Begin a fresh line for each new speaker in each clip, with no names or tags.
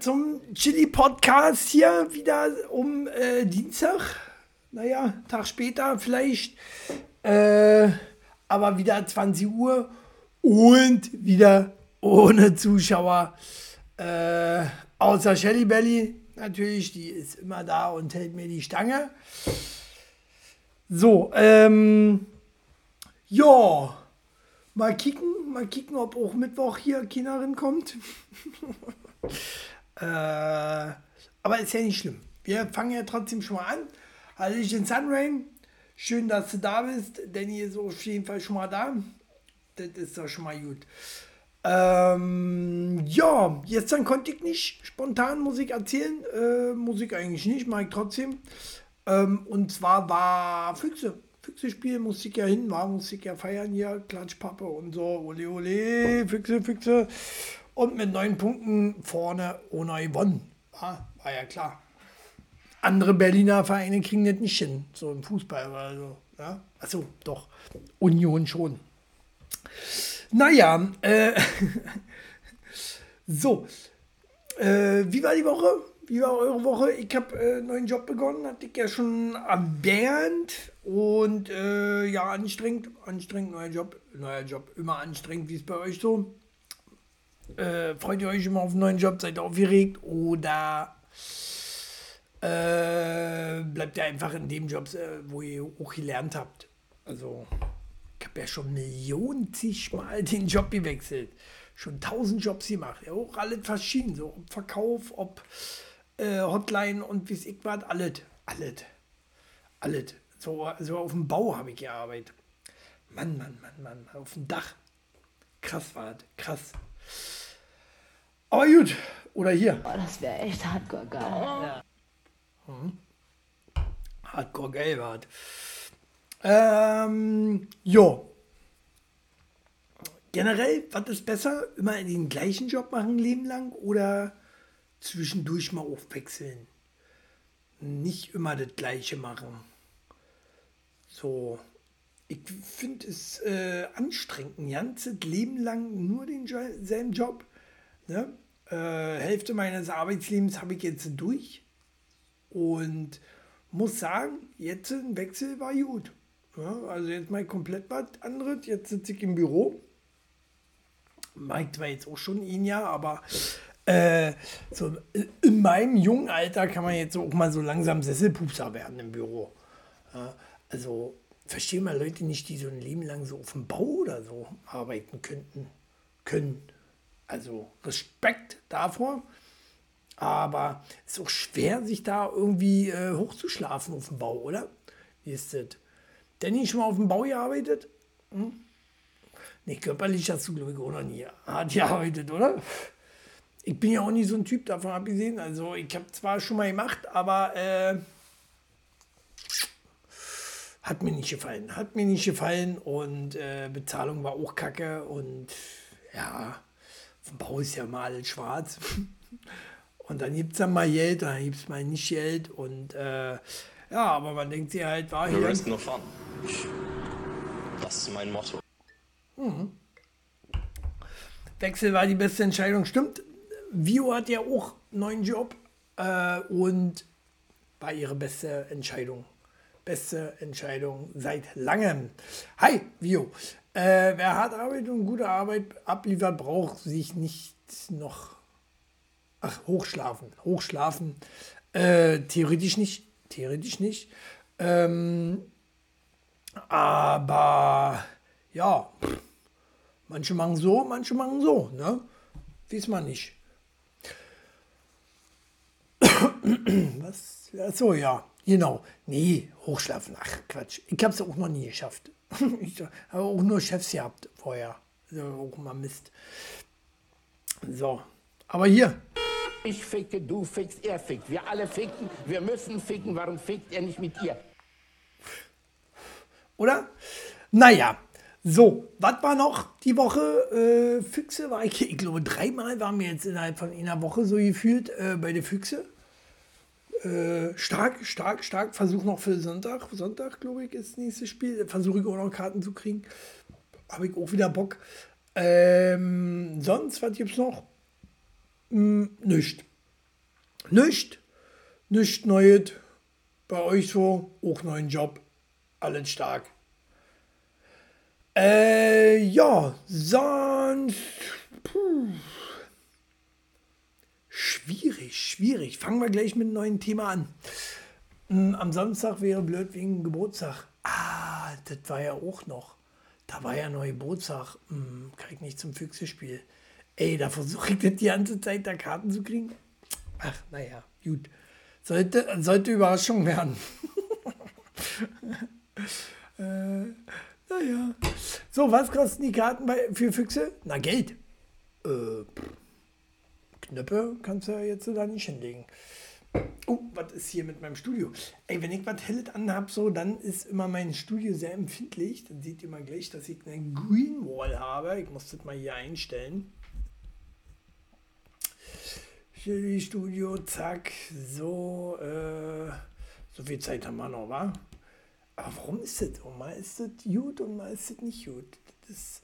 zum Chili-Podcast hier, wieder um äh, Dienstag. Naja, Tag später vielleicht. Äh, aber wieder 20 Uhr und wieder ohne Zuschauer. Äh, außer Shelly Belly natürlich, die ist immer da und hält mir die Stange. So, ähm, ja, mal kicken, mal kicken, ob auch Mittwoch hier Kinderin kommt. äh, aber ist ja nicht schlimm. Wir fangen ja trotzdem schon mal an. Also ich in Sunrain, schön, dass du da bist. Danny ist auf jeden Fall schon mal da. Das ist doch schon mal gut. Ähm, ja, jetzt dann konnte ich nicht spontan Musik erzählen. Äh, Musik eigentlich nicht, mache ich trotzdem. Ähm, und zwar war Füchse. Füchse spielen, musste ich ja hin, war, musste ich ja feiern hier, Klatschpappe und so, ole ole, Füchse, Füchse. Und mit neun Punkten vorne ohne gewonnen. War, war ja klar. Andere Berliner Vereine kriegen das nicht hin, so im Fußball oder so. Ja? Achso, doch. Union schon. Naja, äh, so. Äh, wie war die Woche? Wie war eure Woche? Ich habe äh, neuen Job begonnen, hatte ich ja schon erwähnt. Und äh, ja, anstrengend, anstrengend, neuer Job, neuer Job, immer anstrengend. Wie ist bei euch so? Äh, freut ihr euch immer auf einen neuen Job? Seid ihr aufgeregt? Oder äh, bleibt ihr einfach in dem Job, äh, wo ihr auch gelernt habt? Also, ich habe ja schon Millionen Mal den Job gewechselt. Schon tausend Jobs gemacht. Ja, auch alles verschieden. So, ob Verkauf, ob äh, Hotline und wie es ich war, alles. Alles. Alles. So, so auf dem Bau habe ich gearbeitet. Mann, Mann, Mann, Mann. Auf dem Dach. Krass war das. Krass. Aber gut. Oder hier.
Oh, das wäre echt hardcore geil. Ja.
Hm. Hardcore geil war das. Ähm, jo. Generell, was ist besser? Immer den gleichen Job machen, Leben lang oder zwischendurch mal aufwechseln? Nicht immer das Gleiche machen. So, ich finde es äh, anstrengend, ein ganzes Leben lang nur denselben Job. Ne? Äh, Hälfte meines Arbeitslebens habe ich jetzt durch und muss sagen, jetzt ein Wechsel war gut. Ja, also jetzt mal komplett was anderes. Jetzt sitze ich im Büro. Mike zwar jetzt auch schon ein Jahr, aber äh, so in meinem jungen Alter kann man jetzt auch mal so langsam Sesselpupser werden im Büro. Ja, also verstehe mal Leute nicht, die so ein Leben lang so auf dem Bau oder so arbeiten könnten, können. Also Respekt davor. Aber es ist auch schwer, sich da irgendwie äh, hochzuschlafen auf dem Bau, oder? Wie ist das? Danny schon mal auf dem Bau gearbeitet? Hm? Nee, körperlich hast du, glaube ich, auch noch nie hart gearbeitet, oder? Ich bin ja auch nicht so ein Typ, davon abgesehen. Also, ich habe zwar schon mal gemacht, aber äh, hat mir nicht gefallen. Hat mir nicht gefallen und äh, Bezahlung war auch kacke und ja, vom Bau ist ja mal alles schwarz. und dann gibt es dann mal Geld, dann gibt es mal nicht Geld und äh, ja, aber man denkt sich halt, war
hier. rest no fun. Das ist mein Motto. Mhm.
Wechsel war die beste Entscheidung, stimmt. Vio hat ja auch einen neuen Job äh, und war ihre beste Entscheidung. Beste Entscheidung seit langem. Hi, Vio. Äh, wer hart arbeitet und gute Arbeit abliefert, braucht sich nicht noch. Ach, hochschlafen. Hochschlafen. Äh, theoretisch nicht theoretisch nicht. Ähm, aber ja, manche machen so, manche machen so, ne? Weiß man nicht. Was? Achso, ja, genau. Nee, hochschlafen. Ach, Quatsch. Ich habe es auch noch nie geschafft. ich habe auch nur Chefs gehabt vorher. Also auch mal Mist. So, aber hier,
ich ficke, du fickst, er fickt. Wir alle ficken, wir müssen ficken. Warum fickt er nicht mit ihr?
Oder? Naja, so, was war noch die Woche? Äh, Füchse war ich, ich glaube, dreimal waren wir jetzt innerhalb von einer Woche so gefühlt äh, bei den Füchse. Äh, stark, stark, stark. Versuch noch für Sonntag. Sonntag, glaube ich, ist das nächste Spiel. Versuche ich auch noch Karten zu kriegen. Habe ich auch wieder Bock. Ähm, sonst, was gibt's noch? Hm, nicht. Nicht. Nicht Neues. Bei euch so, auch neuen Job. Alles stark. Äh, ja, sonst. Puh. Schwierig, schwierig. Fangen wir gleich mit einem neuen Thema an. Hm, Am Samstag wäre blöd wegen Geburtstag. Ah, das war ja auch noch. Da war ja neuer Geburtstag. Hm, kann ich nicht zum Füchse-Spiel. Ey, da versuche ich das die ganze Zeit da Karten zu kriegen. Ach, naja, gut. Sollte, sollte Überraschung werden. äh, naja. So, was kosten die Karten bei, für Füchse? Na, Geld. Äh, pff. Knöpfe kannst du ja jetzt da nicht hinlegen. Oh, was ist hier mit meinem Studio? Ey, wenn ich was Helles anhab, so, dann ist immer mein Studio sehr empfindlich. Dann seht ihr mal gleich, dass ich eine Green Wall habe. Ich muss das mal hier einstellen. Chili Studio, zack, so, äh, so viel Zeit haben wir noch, wa? Aber warum ist das so? Mal ist das gut und mal ist das nicht gut. Das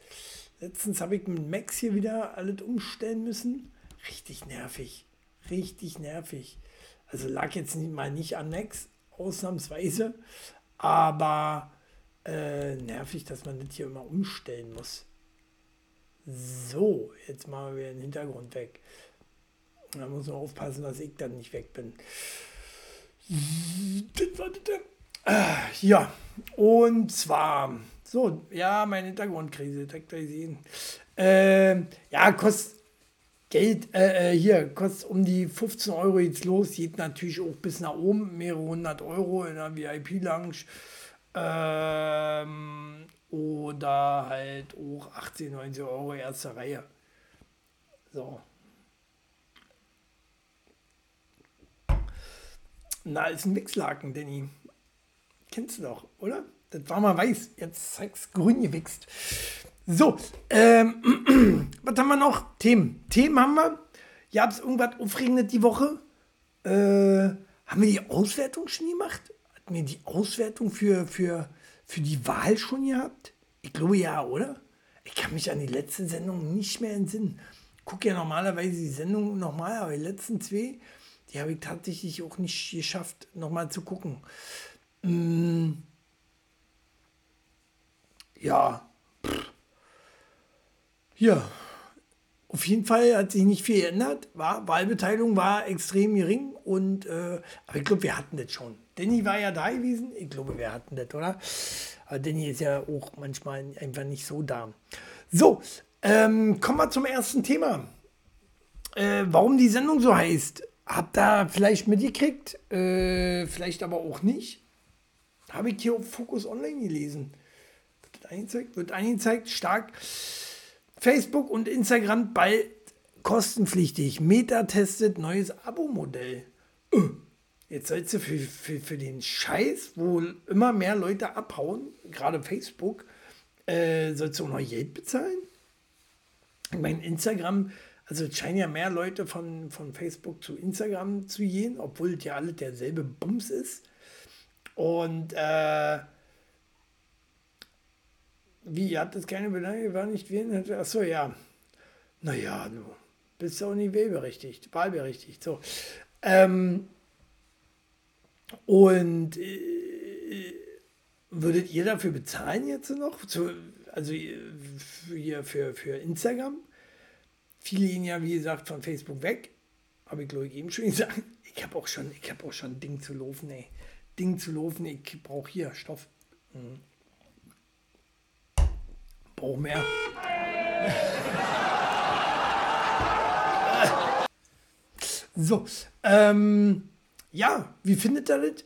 letztens habe ich mit Max hier wieder alles umstellen müssen. Richtig nervig. Richtig nervig. Also lag jetzt mal nicht an Max, ausnahmsweise, aber äh, nervig, dass man das hier immer umstellen muss. So, jetzt machen wir den Hintergrund weg. Da muss man aufpassen, dass ich dann nicht weg bin. Ah, Ja, und zwar, so, ja, meine Hintergrundkrise, direkt gleich sehen. Ähm, ja, kostet Geld, äh, äh, hier, kostet um die 15 Euro jetzt los, geht natürlich auch bis nach oben, mehrere hundert Euro in der VIP-Lounge. Ähm, oder halt auch 18, 19 Euro erste Reihe. So. Na, ist ein Wichslaken, Danny. Kennst du doch, oder? Das war mal weiß, jetzt zeig's grün gewichst. So, ähm, was haben wir noch? Themen. Themen haben wir. Gab es irgendwas Aufregendes die Woche? Äh, haben wir die Auswertung schon gemacht? Hatten wir die Auswertung für, für, für die Wahl schon gehabt? Ich glaube ja, oder? Ich kann mich an die letzte Sendung nicht mehr entsinnen. Gucke ja normalerweise die Sendung nochmal, aber die letzten zwei, die habe ich tatsächlich auch nicht geschafft, nochmal zu gucken. Mm. Ja, ja, auf jeden Fall hat sich nicht viel geändert. War, Wahlbeteiligung war extrem gering und äh, aber ich glaube, wir hatten das schon. Danny war ja da gewesen. Ich glaube, wir hatten das, oder? Aber Danny ist ja auch manchmal einfach nicht so da. So, ähm, kommen wir zum ersten Thema. Äh, warum die Sendung so heißt, habt ihr vielleicht mitgekriegt, äh, vielleicht aber auch nicht. Habe ich hier auf Focus Online gelesen. Wird angezeigt? Wird angezeigt, stark. Facebook und Instagram bald kostenpflichtig. Meta testet neues Abo-Modell. Äh, Jetzt sollst du für, für, für den Scheiß, wo immer mehr Leute abhauen, gerade Facebook, äh, sollst du auch noch Geld bezahlen? Ich meine, Instagram, also es scheinen ja mehr Leute von, von Facebook zu Instagram zu gehen, obwohl es ja alle derselbe Bums ist. Und äh, wie, hat das keine Beleidigung, war nicht wählen? Achso, ja. Naja, du bist auch nicht wählberechtigt, wahlberechtigt. So. Ähm, und äh, würdet ihr dafür bezahlen jetzt noch? Zu, also äh, für, für, Instagram? Viele gehen ja, wie gesagt, von Facebook weg. Habe ich, glaube ich, eben schon gesagt. Ich habe auch schon, ich habe auch schon Ding zu laufen, ey. Ding zu laufen, ich brauche hier Stoff. Mhm. Brauche mehr. So, ähm, ja, wie findet ihr das?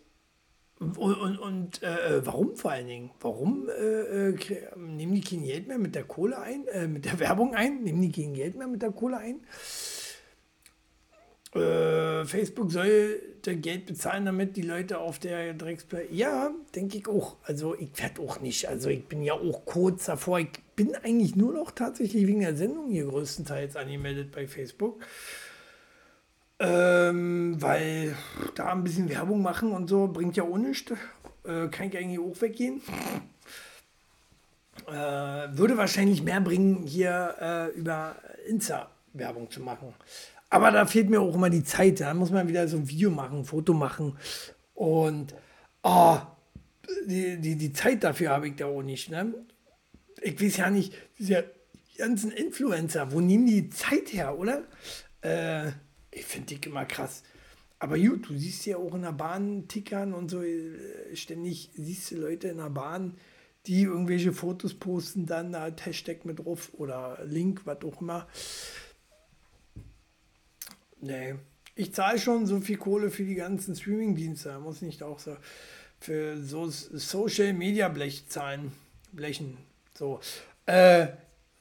Und, und, und äh, warum vor allen Dingen? Warum äh, äh, nehmen die kein Geld mehr mit der Kohle ein, äh, mit der Werbung ein? Nehmen die kein Geld mehr mit der Kohle ein? Äh, Facebook sollte Geld bezahlen, damit die Leute auf der Drecksplattform. Ja, denke ich auch. Also ich werde auch nicht. Also ich bin ja auch kurz davor. Ich bin eigentlich nur noch tatsächlich wegen der Sendung hier größtenteils angemeldet bei Facebook. Ähm, weil da ein bisschen Werbung machen und so bringt ja auch nichts. Äh, kann ich eigentlich auch weggehen. Äh, würde wahrscheinlich mehr bringen, hier äh, über Insta Werbung zu machen. Aber da fehlt mir auch immer die Zeit. Da muss man wieder so ein Video machen, ein Foto machen. Und oh, die, die, die Zeit dafür habe ich da auch nicht. Ne? Ich weiß ja nicht, diese ganzen Influencer, wo nehmen die Zeit her, oder? Äh, ich finde die immer krass. Aber gut, du siehst ja auch in der Bahn tickern und so, äh, ständig siehst du Leute in der Bahn, die irgendwelche Fotos posten, dann da Hashtag mit drauf oder Link, was auch immer. Nee, ich zahle schon so viel Kohle für die ganzen Streaming-Dienste, muss nicht auch so für so Social Media Blech zahlen, blechen. So. Äh,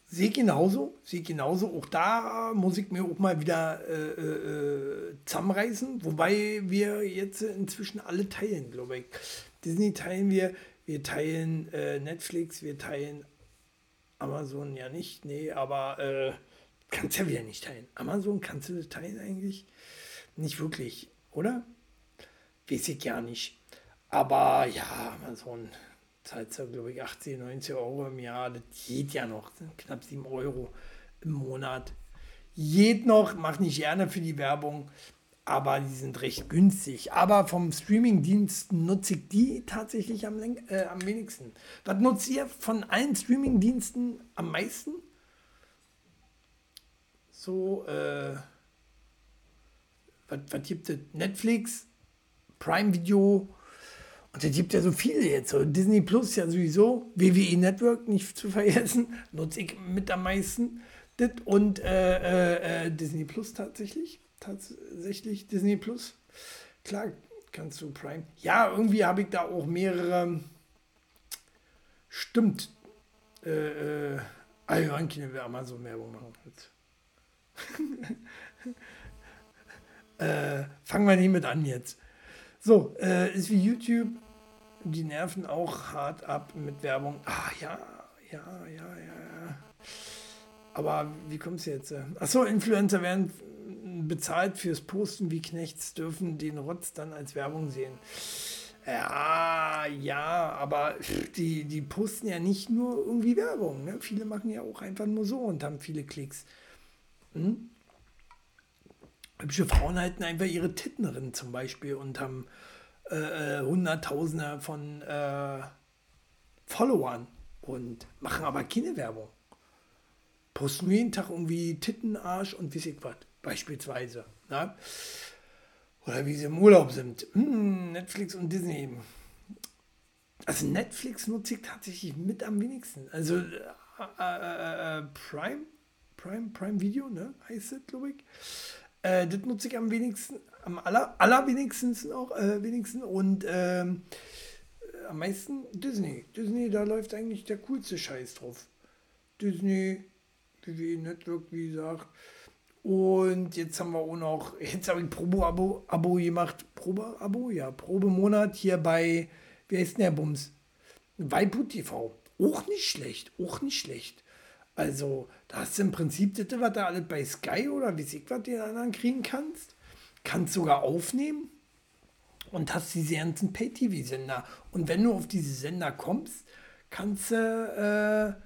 sehe genauso, sehe genauso. Auch da muss ich mir auch mal wieder äh, äh, zusammenreißen, wobei wir jetzt inzwischen alle teilen, glaube ich. Disney teilen wir, wir teilen äh, Netflix, wir teilen Amazon ja nicht, nee, aber äh, kannst ja wieder nicht teilen. Amazon kannst du teilen eigentlich? Nicht wirklich, oder? Weiß ich gar nicht. Aber ja, Amazon zahlt ja, glaube ich, 80, 90 Euro im Jahr. Das geht ja noch. Knapp 7 Euro im Monat. Geht noch, macht nicht gerne für die Werbung, aber die sind recht günstig. Aber vom Streamingdienst nutze ich die tatsächlich am, äh, am wenigsten. Was nutzt ihr von allen Streamingdiensten am meisten? So, äh, was, was gibt es? Netflix, Prime Video, und es gibt ja so viele jetzt. So Disney Plus ja sowieso, WWE Network nicht zu vergessen, nutze ich mit am meisten. Das und äh, äh, äh, Disney Plus tatsächlich. Tatsächlich Disney Plus. Klar, kannst du Prime. Ja, irgendwie habe ich da auch mehrere. Stimmt. Äh, äh, ah, ja, können wir Amazon Werbung machen. äh, fangen wir nicht mit an jetzt. So, äh, ist wie YouTube die nerven auch hart ab mit Werbung. Ah, ja, ja, ja, ja. Aber wie kommt es jetzt? Achso, Influencer werden bezahlt fürs Posten wie Knechts, dürfen den Rotz dann als Werbung sehen. Ja, ja, aber die, die posten ja nicht nur irgendwie Werbung. Ne? Viele machen ja auch einfach nur so und haben viele Klicks. Hm? Hübsche Frauen halten einfach ihre Titten drin zum Beispiel und haben äh, äh, Hunderttausende von äh, Followern und machen aber keine Werbung. Posten jeden Tag irgendwie Titten, Arsch und wie ich was, beispielsweise. Ne? Oder wie sie im Urlaub sind. Hm, Netflix und Disney. Also Netflix nutze ich tatsächlich mit am wenigsten. Also äh, äh, äh Prime, Prime, Prime Video, ne? Heißt das, glaube ich. Äh, das nutze ich am wenigsten, am aller, allerwenigsten auch, äh, wenigsten und ähm, äh, am meisten Disney. Disney, da läuft eigentlich der coolste Scheiß drauf. Disney, WWE Network, wie gesagt. Und jetzt haben wir auch noch, jetzt habe ich Probe-Abo Abo gemacht. Probe-Abo? Ja, Probemonat hier bei, wie heißt denn der Bums? Waipu TV. Auch nicht schlecht, auch nicht schlecht. Also, da hast du im Prinzip das, was du alles bei Sky oder wie ich was den anderen kriegen kannst. Kannst sogar aufnehmen und hast diese ganzen Pay-TV-Sender. Und wenn du auf diese Sender kommst, kannst du, äh,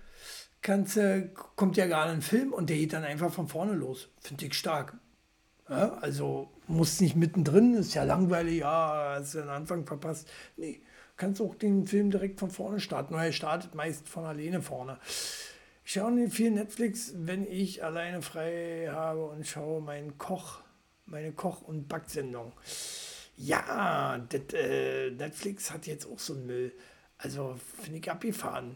kannst, äh, kommt ja gerade ein Film und der geht dann einfach von vorne los. Finde ich stark. Ja, also musst nicht mittendrin, ist ja langweilig, ja, hast du den Anfang verpasst. Nee, kannst auch den Film direkt von vorne starten. Nur er startet meist von alleine vorne. Ich schaue nicht viel Netflix, wenn ich alleine frei habe und schaue meinen Koch, meine Koch- und Backsendung. Ja, das, äh, Netflix hat jetzt auch so einen Müll. Also finde ich abgefahren.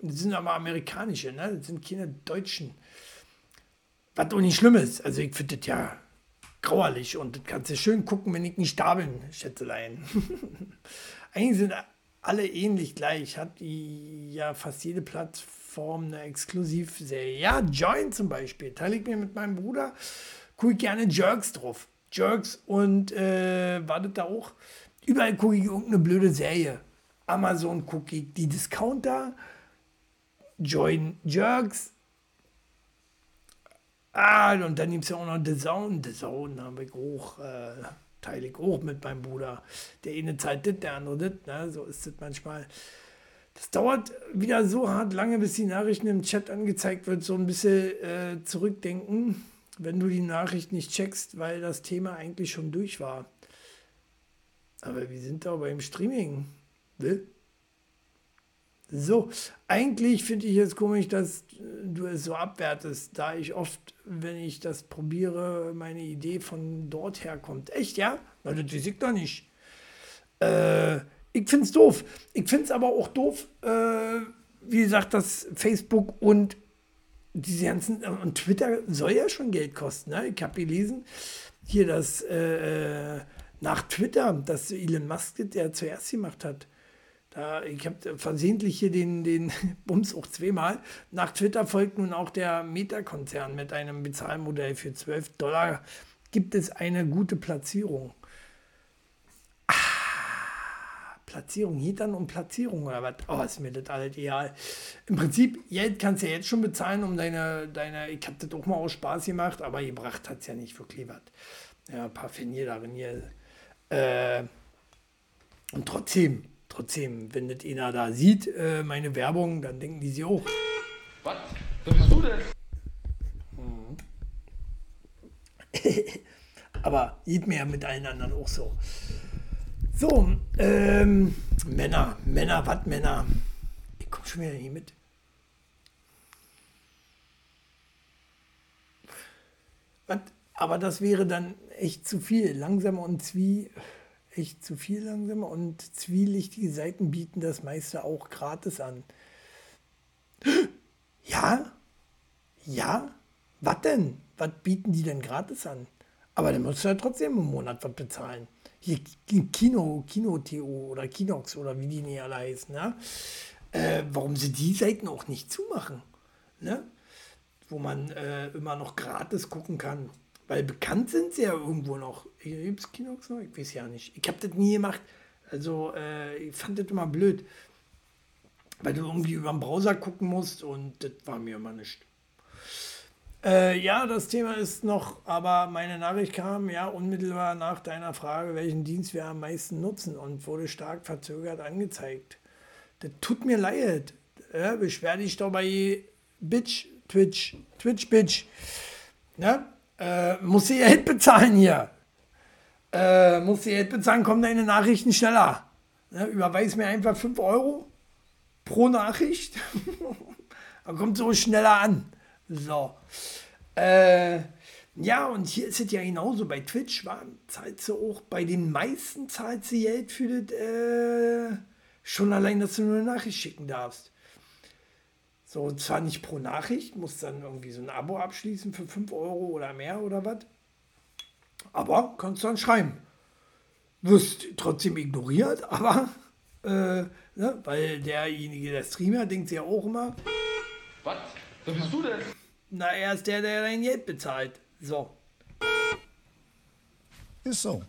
Das sind aber amerikanische, ne? Das sind keine deutschen. Was doch nicht schlimm ist. Also ich finde das ja grauerlich und das kannst du schön gucken, wenn ich nicht da bin, Schätzelein. Eigentlich sind alle ähnlich gleich. Hat die, ja fast jede Plattform eine Exklusivserie. Ja, Join zum Beispiel. Teile ich mir mit meinem Bruder. Gucke ich gerne Jerks drauf. Jerks und äh, wartet da auch. Überall gucke ich irgendeine blöde Serie. Amazon gucke ich die Discounter. Join Jerks. Ah, und dann gibt es ja auch noch The Zone. The Zone habe ich auch. Äh, teile ich auch mit meinem Bruder. Der eine Zeit das, der andere das. Ne? So ist es manchmal. Das dauert wieder so hart lange, bis die Nachrichten im Chat angezeigt wird. So ein bisschen äh, zurückdenken, wenn du die Nachricht nicht checkst, weil das Thema eigentlich schon durch war. Aber wir sind da beim Streaming. Ne? So, eigentlich finde ich es komisch, dass du es so abwertest, da ich oft, wenn ich das probiere, meine Idee von dort herkommt. Echt, ja? Na, das weiß ich doch nicht. Äh, ich finde es doof. Ich finde es aber auch doof, äh, wie gesagt, dass Facebook und diese ganzen, äh, und Twitter soll ja schon Geld kosten. Ne? Ich habe gelesen, hier das äh, nach Twitter, dass Elon Musk der zuerst gemacht hat. Da, ich habe versehentlich hier den, den Bums auch zweimal. Nach Twitter folgt nun auch der Meta-Konzern mit einem Bezahlmodell für 12 Dollar. Gibt es eine gute Platzierung? Platzierung, geht dann um Platzierung oder was? Oh, ist mir das alles egal. Im Prinzip, Geld kannst du ja jetzt schon bezahlen, um deine, deine ich habe das auch mal aus Spaß gemacht, aber gebracht hat es ja nicht wirklich was. Ja, ein paar Fenier darin hier. Äh, und trotzdem, trotzdem, wenn das einer da sieht, äh, meine Werbung, dann denken die sich auch.
Was? Wer bist du denn?
aber geht mir ja mit allen anderen auch so. So, ähm, Männer, Männer, was Männer? Ich komme schon wieder hier mit. Was? Aber das wäre dann echt zu viel. Langsamer und zwie, echt zu viel langsamer und zwielichtige Seiten bieten das meiste auch gratis an. Ja? Ja? Was denn? Was bieten die denn gratis an? Aber dann musst du ja trotzdem im Monat was bezahlen hier Kino, Kino.to oder Kinox oder wie die nicht alle heißen, ne? Äh, warum sie die Seiten auch nicht zumachen, ne? wo man äh, immer noch gratis gucken kann. Weil bekannt sind sie ja irgendwo noch. Gibt es Kinox noch? Ich weiß ja nicht. Ich habe das nie gemacht. Also äh, ich fand das immer blöd. Weil du irgendwie über den Browser gucken musst und das war mir immer nicht. Äh, ja, das Thema ist noch, aber meine Nachricht kam ja unmittelbar nach deiner Frage, welchen Dienst wir am meisten nutzen und wurde stark verzögert angezeigt. Das tut mir leid. Ja, beschwer dich doch bei Bitch, Twitch, Twitch, Bitch. Ja? Äh, muss sie Geld bezahlen hier. Äh, muss sie Geld bezahlen, kommen deine Nachrichten schneller. Ja, überweis mir einfach 5 Euro pro Nachricht. Dann kommt so schneller an. So. Äh, ja, und hier ist es ja genauso. Bei Twitch war, zahlt sie auch, bei den meisten zahlt sie Geld für das, äh, schon allein, dass du nur eine Nachricht schicken darfst. So, zwar nicht pro Nachricht, musst dann irgendwie so ein Abo abschließen für 5 Euro oder mehr oder was. Aber kannst dann schreiben. Wirst trotzdem ignoriert, aber, äh, ne, weil derjenige, der Streamer, denkt sich ja auch immer.
Was? Wer bist du denn?
Na, er ist der, der dein Geld bezahlt. So.
Ist so.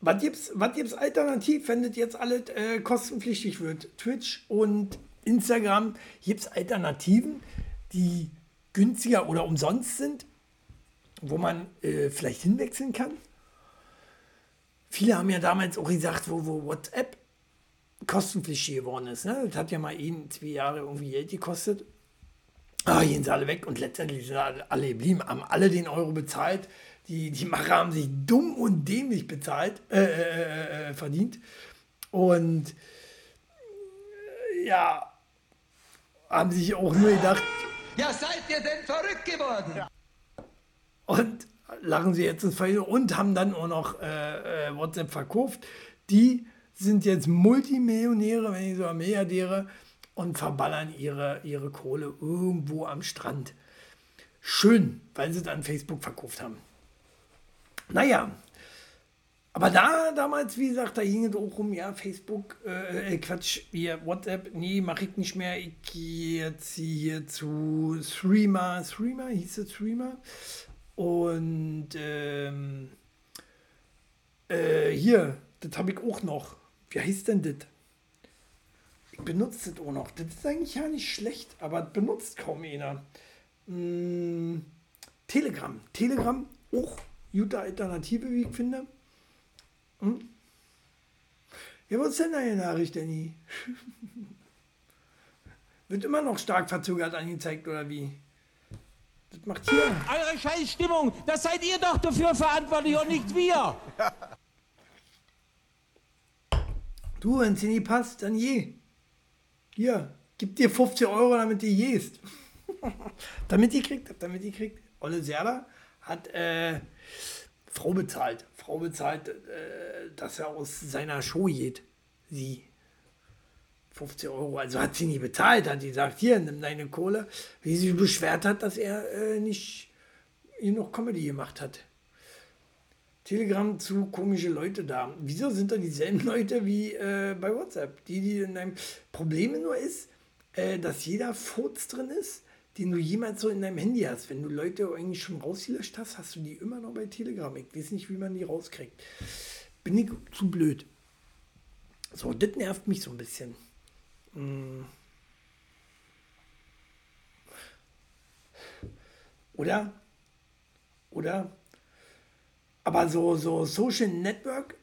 Was gibt's, was gibt's alternativ, wenn das jetzt alles äh, kostenpflichtig wird? Twitch und Instagram, gibt es Alternativen, die günstiger oder umsonst sind, wo man äh, vielleicht hinwechseln kann? Viele haben ja damals auch gesagt, wo, wo WhatsApp kostenpflichtig geworden ist. Ne? Das hat ja mal ihn zwei Jahre irgendwie Geld gekostet. Ah, gehen sie alle weg und letztendlich sind alle, geblieben, haben alle den Euro bezahlt. Die, die Macher haben sich dumm und dämlich bezahlt, äh, äh, äh, äh verdient. Und ja, haben sich auch nur gedacht.
Ja, seid ihr denn verrückt geworden? Ja.
Und lachen sie jetzt ins Feuer und haben dann auch noch äh, äh, WhatsApp verkauft. Die sind jetzt Multimillionäre, wenn nicht sogar Milliardäre und verballern ihre, ihre Kohle irgendwo am Strand. Schön, weil sie dann Facebook verkauft haben. Naja, aber da damals, wie gesagt, da ging es auch um, ja, Facebook, äh, äh Quatsch, hier, WhatsApp, nee, mache ich nicht mehr. Ich gehe jetzt hier zu Streamer, Streamer, hieß es Streamer. Und ähm, äh, hier, das habe ich auch noch wie heißt denn das? Ich benutze das auch noch. Das ist eigentlich ja nicht schlecht, aber benutzt kaum einer. Hm, Telegram. Telegram, auch gute Alternative, wie ich finde. Hm. Ja, was ist denn deine Nachricht, Danny? Wird immer noch stark verzögert angezeigt, oder wie? Das macht hier.
Eure Scheißstimmung, das seid ihr doch dafür verantwortlich und nicht wir.
Du, wenn es dir nie passt, dann je. Hier, gib dir 50 Euro, damit ihr jest. damit ihr kriegt, damit ihr kriegt. Olle Serda hat äh, Frau bezahlt. Frau bezahlt, äh, dass er aus seiner Show geht. Sie. 50 Euro. Also hat sie nie bezahlt, hat sie gesagt, hier, nimm deine Kohle. Wie sie beschwert hat, dass er äh, nicht noch Comedy gemacht hat. Telegram zu komische Leute da. Wieso sind da dieselben Leute wie äh, bei WhatsApp? Die, die in einem Problem nur ist, äh, dass jeder Furz drin ist, den du jemals so in deinem Handy hast. Wenn du Leute eigentlich schon rausgelöscht hast, hast du die immer noch bei Telegram. Ich weiß nicht, wie man die rauskriegt. Bin ich zu blöd. So, das nervt mich so ein bisschen. Hm. Oder? Oder? Aber so, so Social Network,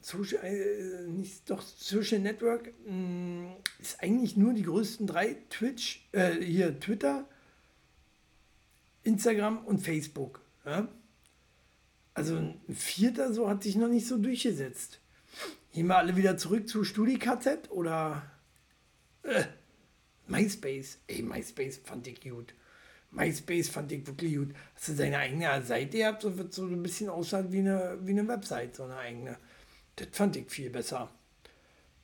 Social, äh, nicht doch Social Network, mh, hm, ist eigentlich nur die größten drei: Twitch, äh, hier Twitter, Instagram und Facebook. Ja? Also ein vierter so hat sich noch nicht so durchgesetzt. Gehen wir alle wieder zurück zu StudiKZ oder äh, MySpace? Ey, MySpace fand ich gut. MySpace fand ich wirklich gut. Hast du seine eigene Seite gehabt, so wird so ein bisschen aussah wie eine, wie eine Website, so eine eigene. Das fand ich viel besser.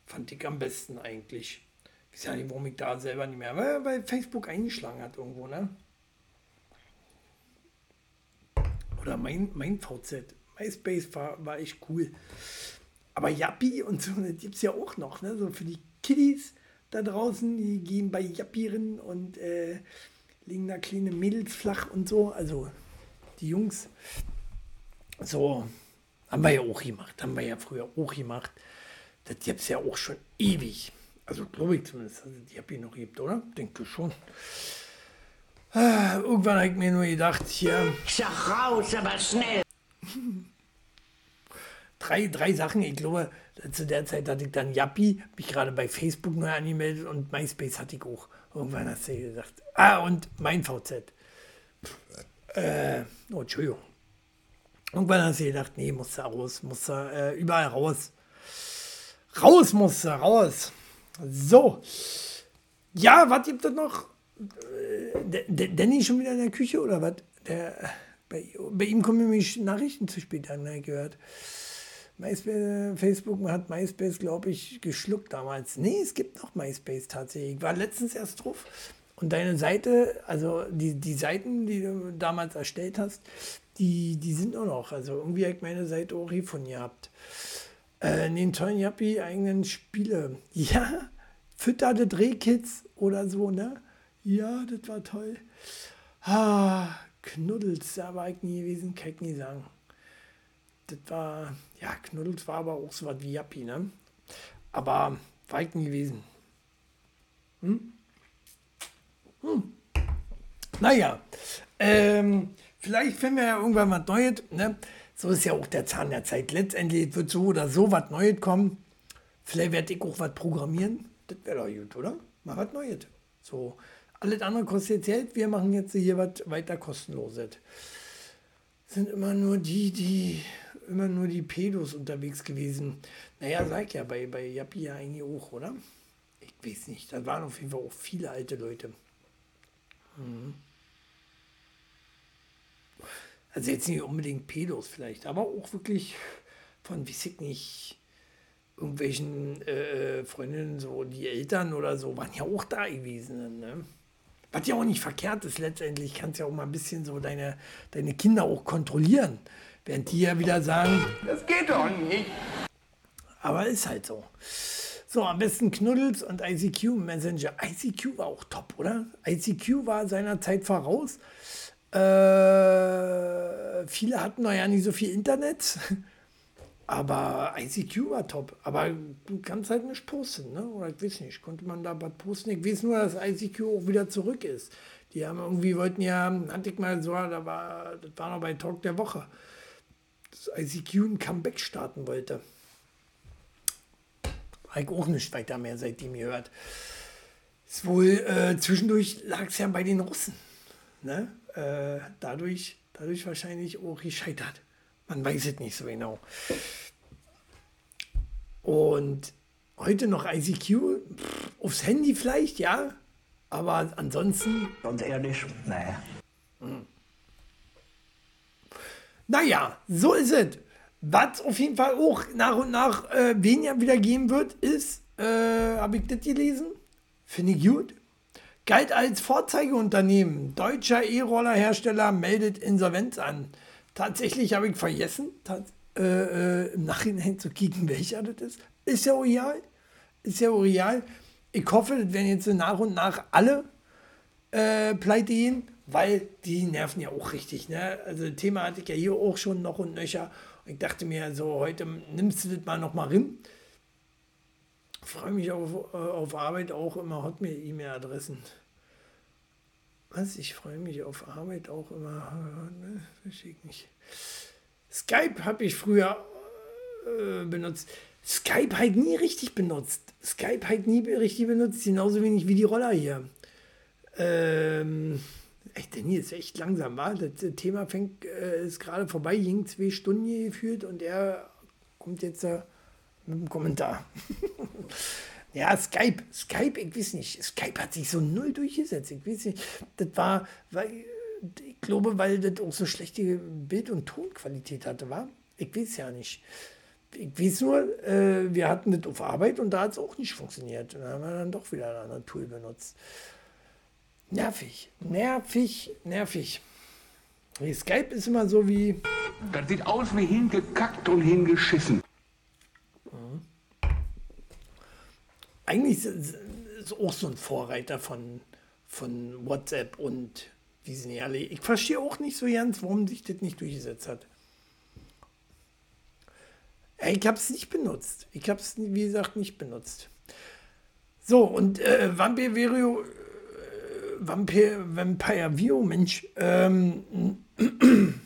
Fand ich am besten eigentlich. Ich weiß ja nicht, warum ich da selber nicht mehr, weil, weil Facebook eingeschlagen hat irgendwo, ne? Oder mein, mein VZ. MySpace war, war echt cool. Aber Yappi und so, das gibt es ja auch noch, ne? So für die Kiddies da draußen, die gehen bei Yappieren und äh, liegen da kleine Mädels flach und so. Also die Jungs. So, haben wir ja auch gemacht. Haben wir ja früher auch gemacht. Das gibt es ja auch schon ewig. Also glaube ich zumindest, dass es die Yappi noch gibt, oder? Denke schon. Ah, irgendwann habe ich mir nur gedacht, hier.
Sag raus, aber schnell.
drei, drei Sachen. Ich glaube, zu der Zeit hatte ich dann Yappi, mich gerade bei Facebook neu angemeldet und MySpace hatte ich auch. Irgendwann hast du gesagt. Ah, und mein VZ. Äh, oh, Entschuldigung. Irgendwann hast du gedacht, nee, muss da raus, muss da äh, überall raus. Raus muss da raus. So. Ja, was gibt es noch? Äh, Danny schon wieder in der Küche oder was? bei, bei, ihm kommen nämlich Nachrichten zu spät an, gehört. MySpace, Facebook hat MySpace, glaube ich, geschluckt damals. Nee, es gibt noch MySpace tatsächlich. Ich war letztens erst drauf. Und deine Seite, also die, die Seiten, die du damals erstellt hast, die, die sind nur noch. Also irgendwie habe ich meine Seite auch hier von gehabt. Äh, den tollen Yappi eigenen Spiele. Ja, fütterte Drehkids oder so, ne? Ja, das war toll. Ah, Knuddels, da war ich nie gewesen, kann ich nie sagen das war, ja, Knuddels war aber auch so was wie Yappi, ne? Aber nie gewesen. Hm? Hm. Naja, ähm, vielleicht finden wir ja irgendwann was Neues, ne? So ist ja auch der Zahn der Zeit. Letztendlich wird so oder so was Neues kommen. Vielleicht werde ich auch was programmieren. Das wäre doch gut, oder? Mal was Neues. So, alles andere kostet Geld. Wir machen jetzt hier was weiter kostenloses. Sind immer nur die, die immer nur die Pedos unterwegs gewesen. Naja, sag ja, bei, bei Yappi ja eigentlich auch, oder? Ich weiß nicht. Da waren auf jeden Fall auch viele alte Leute. Mhm. Also jetzt nicht unbedingt Pedos vielleicht, aber auch wirklich von, weiß ich nicht, irgendwelchen äh, Freundinnen, so die Eltern oder so, waren ja auch da gewesen. Ne? Was ja auch nicht verkehrt ist, letztendlich kannst du ja auch mal ein bisschen so deine, deine Kinder auch kontrollieren. Während die ja wieder sagen,
das geht doch nicht.
Aber ist halt so. So, am besten Knuddels und ICQ Messenger. ICQ war auch top, oder? ICQ war seiner Zeit voraus. Äh, viele hatten noch ja nicht so viel Internet. Aber ICQ war top. Aber du kannst halt nicht posten, ne? Oder ich weiß nicht, konnte man da was posten? Ich weiß nur, dass ICQ auch wieder zurück ist. Die haben irgendwie, wollten ja, hatte ich mal so, da war, das war noch bei Talk der Woche dass ICQ ein Comeback starten wollte. Ich auch nicht weiter mehr seitdem gehört. Ist wohl, äh, zwischendurch lag es ja bei den Russen. Ne? Äh, dadurch, dadurch wahrscheinlich auch gescheitert. Man weiß es nicht so genau. Und heute noch ICQ, pff, aufs Handy vielleicht, ja. Aber ansonsten,
Ganz ehrlich, nee.
Naja, so ist es. Was auf jeden Fall auch nach und nach äh, weniger wieder geben wird, ist, äh, habe ich das gelesen? Finde ich gut. Galt als Vorzeigeunternehmen. Deutscher E-Roller-Hersteller meldet Insolvenz an. Tatsächlich habe ich vergessen, äh, äh, im Nachhinein zu kicken, welcher das ist. Ist ja real. Ist ja real. Ich hoffe, das werden jetzt nach und nach alle äh, pleite gehen, weil die nerven ja auch richtig. Ne? Also Thema hatte ich ja hier auch schon noch und nöcher. Und ich dachte mir, so heute nimmst du das mal noch mal rin. Freue mich auf, äh, auf Arbeit auch immer Hotmail-E-Mail-Adressen. Was? Ich freue mich auf Arbeit auch immer. Ne? Verstehe ich nicht. Skype habe ich früher äh, benutzt. Skype halt nie richtig benutzt. Skype halt nie richtig benutzt, genauso wenig wie die Roller hier. Ähm, echt, Nils ist echt langsam, war. Das Thema fängt, äh, ist gerade vorbei, ging zwei Stunden hier gefühlt und er kommt jetzt da mit einem Kommentar. ja, Skype, Skype, ich weiß nicht. Skype hat sich so null durchgesetzt. Ich weiß nicht, das war, weil, ich glaube, weil das auch so schlechte Bild- und Tonqualität hatte, war. Ich weiß ja nicht. Ich weiß nur, äh, wir hatten das auf Arbeit und da hat es auch nicht funktioniert. Und da haben wir dann doch wieder ein anderes Tool benutzt. Nervig, nervig, nervig. Nee, Skype ist immer so wie,
Das sieht aus wie hingekackt und hingeschissen.
eigentlich ist ist auch so ein Vorreiter von, von WhatsApp und wie sind die alle. Ich verstehe auch nicht so ganz, warum sich das nicht durchgesetzt hat. Ich habe es nicht benutzt. Ich habe es, wie gesagt, nicht benutzt. So, und äh, Vampir Virio, Vampir, Vampire Vio, Mensch, ähm,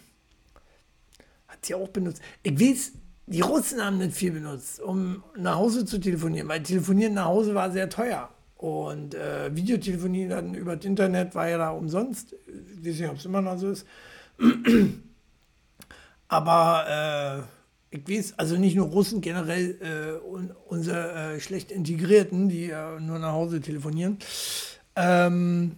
hat sie auch benutzt. Ich weiß, die Russen haben nicht viel benutzt, um nach Hause zu telefonieren, weil telefonieren nach Hause war sehr teuer. Und äh, Videotelefonie dann über das Internet war ja da umsonst. Ich weiß nicht, ob es immer noch so ist. Aber äh, ich weiß, also nicht nur Russen, generell äh, un, unsere äh, schlecht Integrierten, die nur nach Hause telefonieren. Ähm,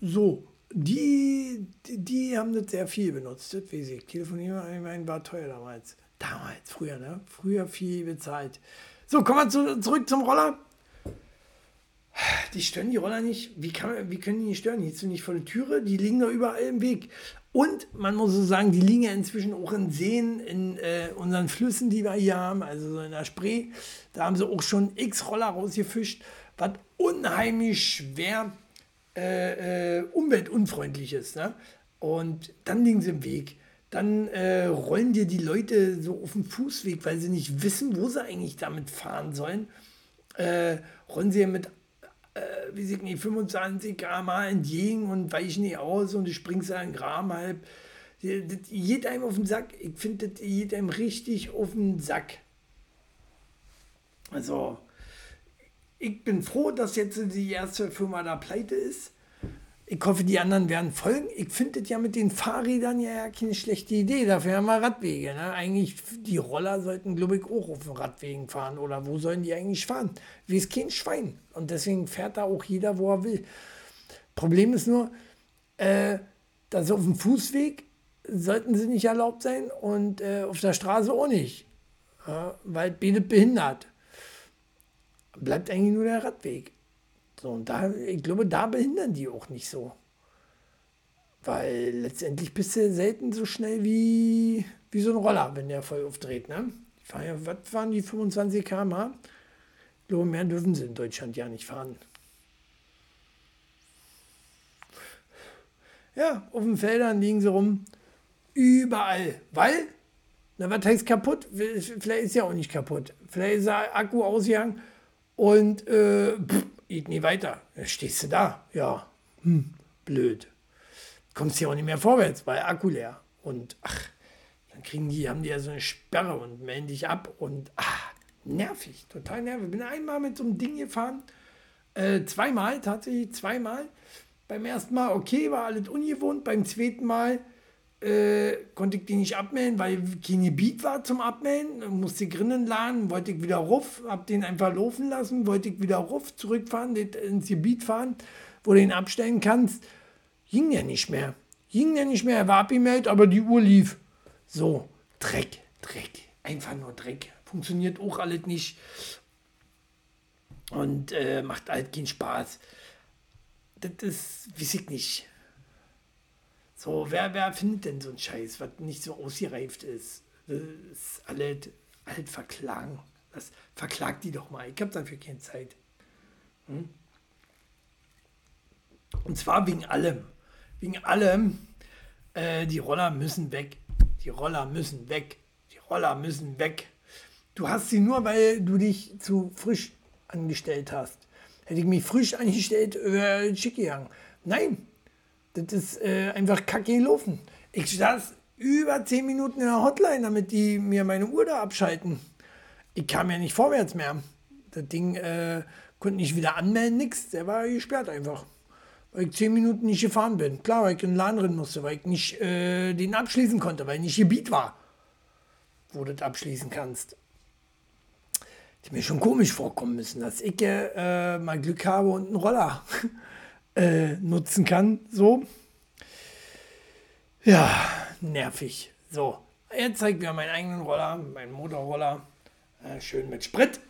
so, die, die, die haben das sehr viel benutzt, das weiß ich. Telefonieren war teuer damals. Damals, früher, ne? Früher viel bezahlt. So, kommen wir zu, zurück zum Roller. Die stören die Roller nicht. Wie, kann, wie können die nicht stören? Die sind nicht vor der Türe, die liegen da überall im Weg. Und man muss so sagen, die liegen ja inzwischen auch in Seen, in äh, unseren Flüssen, die wir hier haben, also so in der Spree. Da haben sie auch schon x Roller rausgefischt, was unheimlich schwer äh, äh, umweltunfreundlich ist. Ne? Und dann liegen sie im Weg. Dann äh, rollen dir die Leute so auf den Fußweg, weil sie nicht wissen, wo sie eigentlich damit fahren sollen. Äh, rollen sie mit äh, wie ich nicht, 25 km entgegen und weichen nicht aus und du springst da einen Graben halb. Das geht einem auf den Sack. Ich finde, das geht einem richtig auf den Sack. Also, ich bin froh, dass jetzt die erste Firma da pleite ist. Ich hoffe, die anderen werden folgen. Ich finde das ja mit den Fahrrädern ja keine schlechte Idee. Dafür haben wir Radwege. Ne? Eigentlich, die Roller sollten, glaube ich, auch auf den Radwegen fahren. Oder wo sollen die eigentlich fahren? Wie ist kein Schwein. Und deswegen fährt da auch jeder, wo er will. Problem ist nur, äh, dass auf dem Fußweg sollten sie nicht erlaubt sein und äh, auf der Straße auch nicht. Ja, weil beide behindert. Bleibt eigentlich nur der Radweg. So, und da, ich glaube, da behindern die auch nicht so. Weil letztendlich bist du selten so schnell wie, wie so ein Roller, wenn der voll aufdreht. Ne? Ich fahr ja, was waren die 25 km/h? Ich glaube, mehr dürfen sie in Deutschland ja nicht fahren. Ja, auf den Feldern liegen sie rum. Überall. Weil, na, was heißt kaputt? Vielleicht ist ja auch nicht kaputt. Vielleicht ist der Akku ausgegangen und äh, pff, geht nie weiter. Dann stehst du da. Ja, hm, blöd. Kommst ja auch nicht mehr vorwärts, weil Akku leer. Und ach, dann kriegen die, haben die ja so eine Sperre und melden dich ab und ach, Nervig, total nervig. Bin einmal mit so einem Ding gefahren, äh, zweimal, tatsächlich zweimal. Beim ersten Mal, okay, war alles ungewohnt. Beim zweiten Mal äh, konnte ich die nicht abmelden, weil kein Gebiet war zum Abmelden. Musste drinnen laden, wollte ich wieder ruf, hab den einfach laufen lassen, wollte ich wieder ruf, zurückfahren, ins Gebiet fahren, wo du ihn abstellen kannst. Ging ja nicht mehr. Ging ja nicht mehr, er war abgemeldet, aber die Uhr lief. So, Dreck, Dreck, einfach nur Dreck. Funktioniert auch alles nicht und äh, macht halt keinen Spaß. Das ist, weiß ich nicht. So, wer, wer findet denn so einen Scheiß, was nicht so ausgereift ist? Das ist alles, alles verklagen. Das verklagt die doch mal. Ich habe dafür keine Zeit. Hm? Und zwar wegen allem. Wegen allem. Äh, die Roller müssen weg. Die Roller müssen weg. Die Roller müssen weg. Du hast sie nur, weil du dich zu frisch angestellt hast. Hätte ich mich frisch angestellt, wäre schick gegangen. Nein, das ist äh, einfach kacke gelaufen. Ich saß über 10 Minuten in der Hotline, damit die mir meine Uhr da abschalten. Ich kam ja nicht vorwärts mehr. Das Ding äh, konnte nicht wieder anmelden, nix. Der war gesperrt einfach. Weil ich 10 Minuten nicht gefahren bin. Klar, weil ich in den Laden rennen musste, weil ich nicht äh, den abschließen konnte, weil ich nicht Gebiet war, wo du das abschließen kannst die mir schon komisch vorkommen müssen, dass ich äh, mal Glück habe und einen Roller äh, nutzen kann. So. Ja, nervig. So, jetzt zeigt mir meinen eigenen Roller, meinen Motorroller. Äh, schön mit Sprit.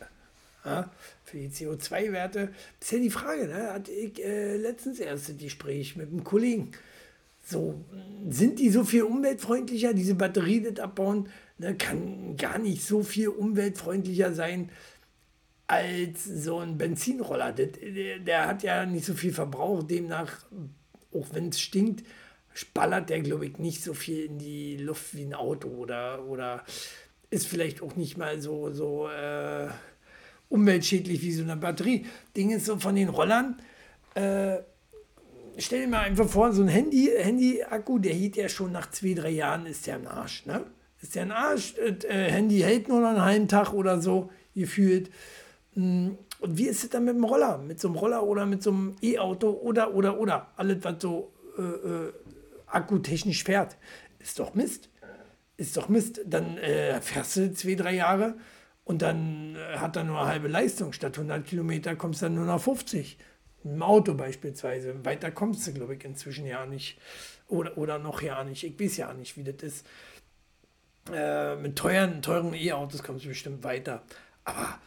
Ja, für die CO2-Werte. Das ist ja die Frage, ne? hatte ich äh, letztens erst ein Gespräch mit einem Kollegen. So, sind die so viel umweltfreundlicher, diese Batterie, das abbauen? ne, kann gar nicht so viel umweltfreundlicher sein als so ein Benzinroller. Der, der hat ja nicht so viel Verbrauch, demnach, auch wenn es stinkt, ballert der, glaube ich, nicht so viel in die Luft wie ein Auto oder, oder ist vielleicht auch nicht mal so, so äh, umweltschädlich wie so eine Batterie. Ding ist so von den Rollern, äh, stell dir mal einfach vor, so ein Handy, Handy-Akku, der hielt ja schon nach zwei, drei Jahren, ist der im Arsch. Ne? ist ja ein Arsch. Das äh, Handy hält nur noch einen halben Tag oder so, gefühlt. Und wie ist es dann mit dem Roller? Mit so einem Roller oder mit so einem E-Auto oder, oder, oder? Alles, was so äh, äh, akkutechnisch fährt. Ist doch Mist. Ist doch Mist. Dann äh, fährst du zwei, drei Jahre und dann äh, hat er nur eine halbe Leistung. Statt 100 Kilometer kommst du dann nur nach 50. Im Auto beispielsweise. Weiter kommst du, glaube ich, inzwischen ja nicht. Oder, oder noch ja nicht. Ich weiß ja nicht, wie das ist. Äh, mit teuren E-Autos kommst du bestimmt weiter. Aber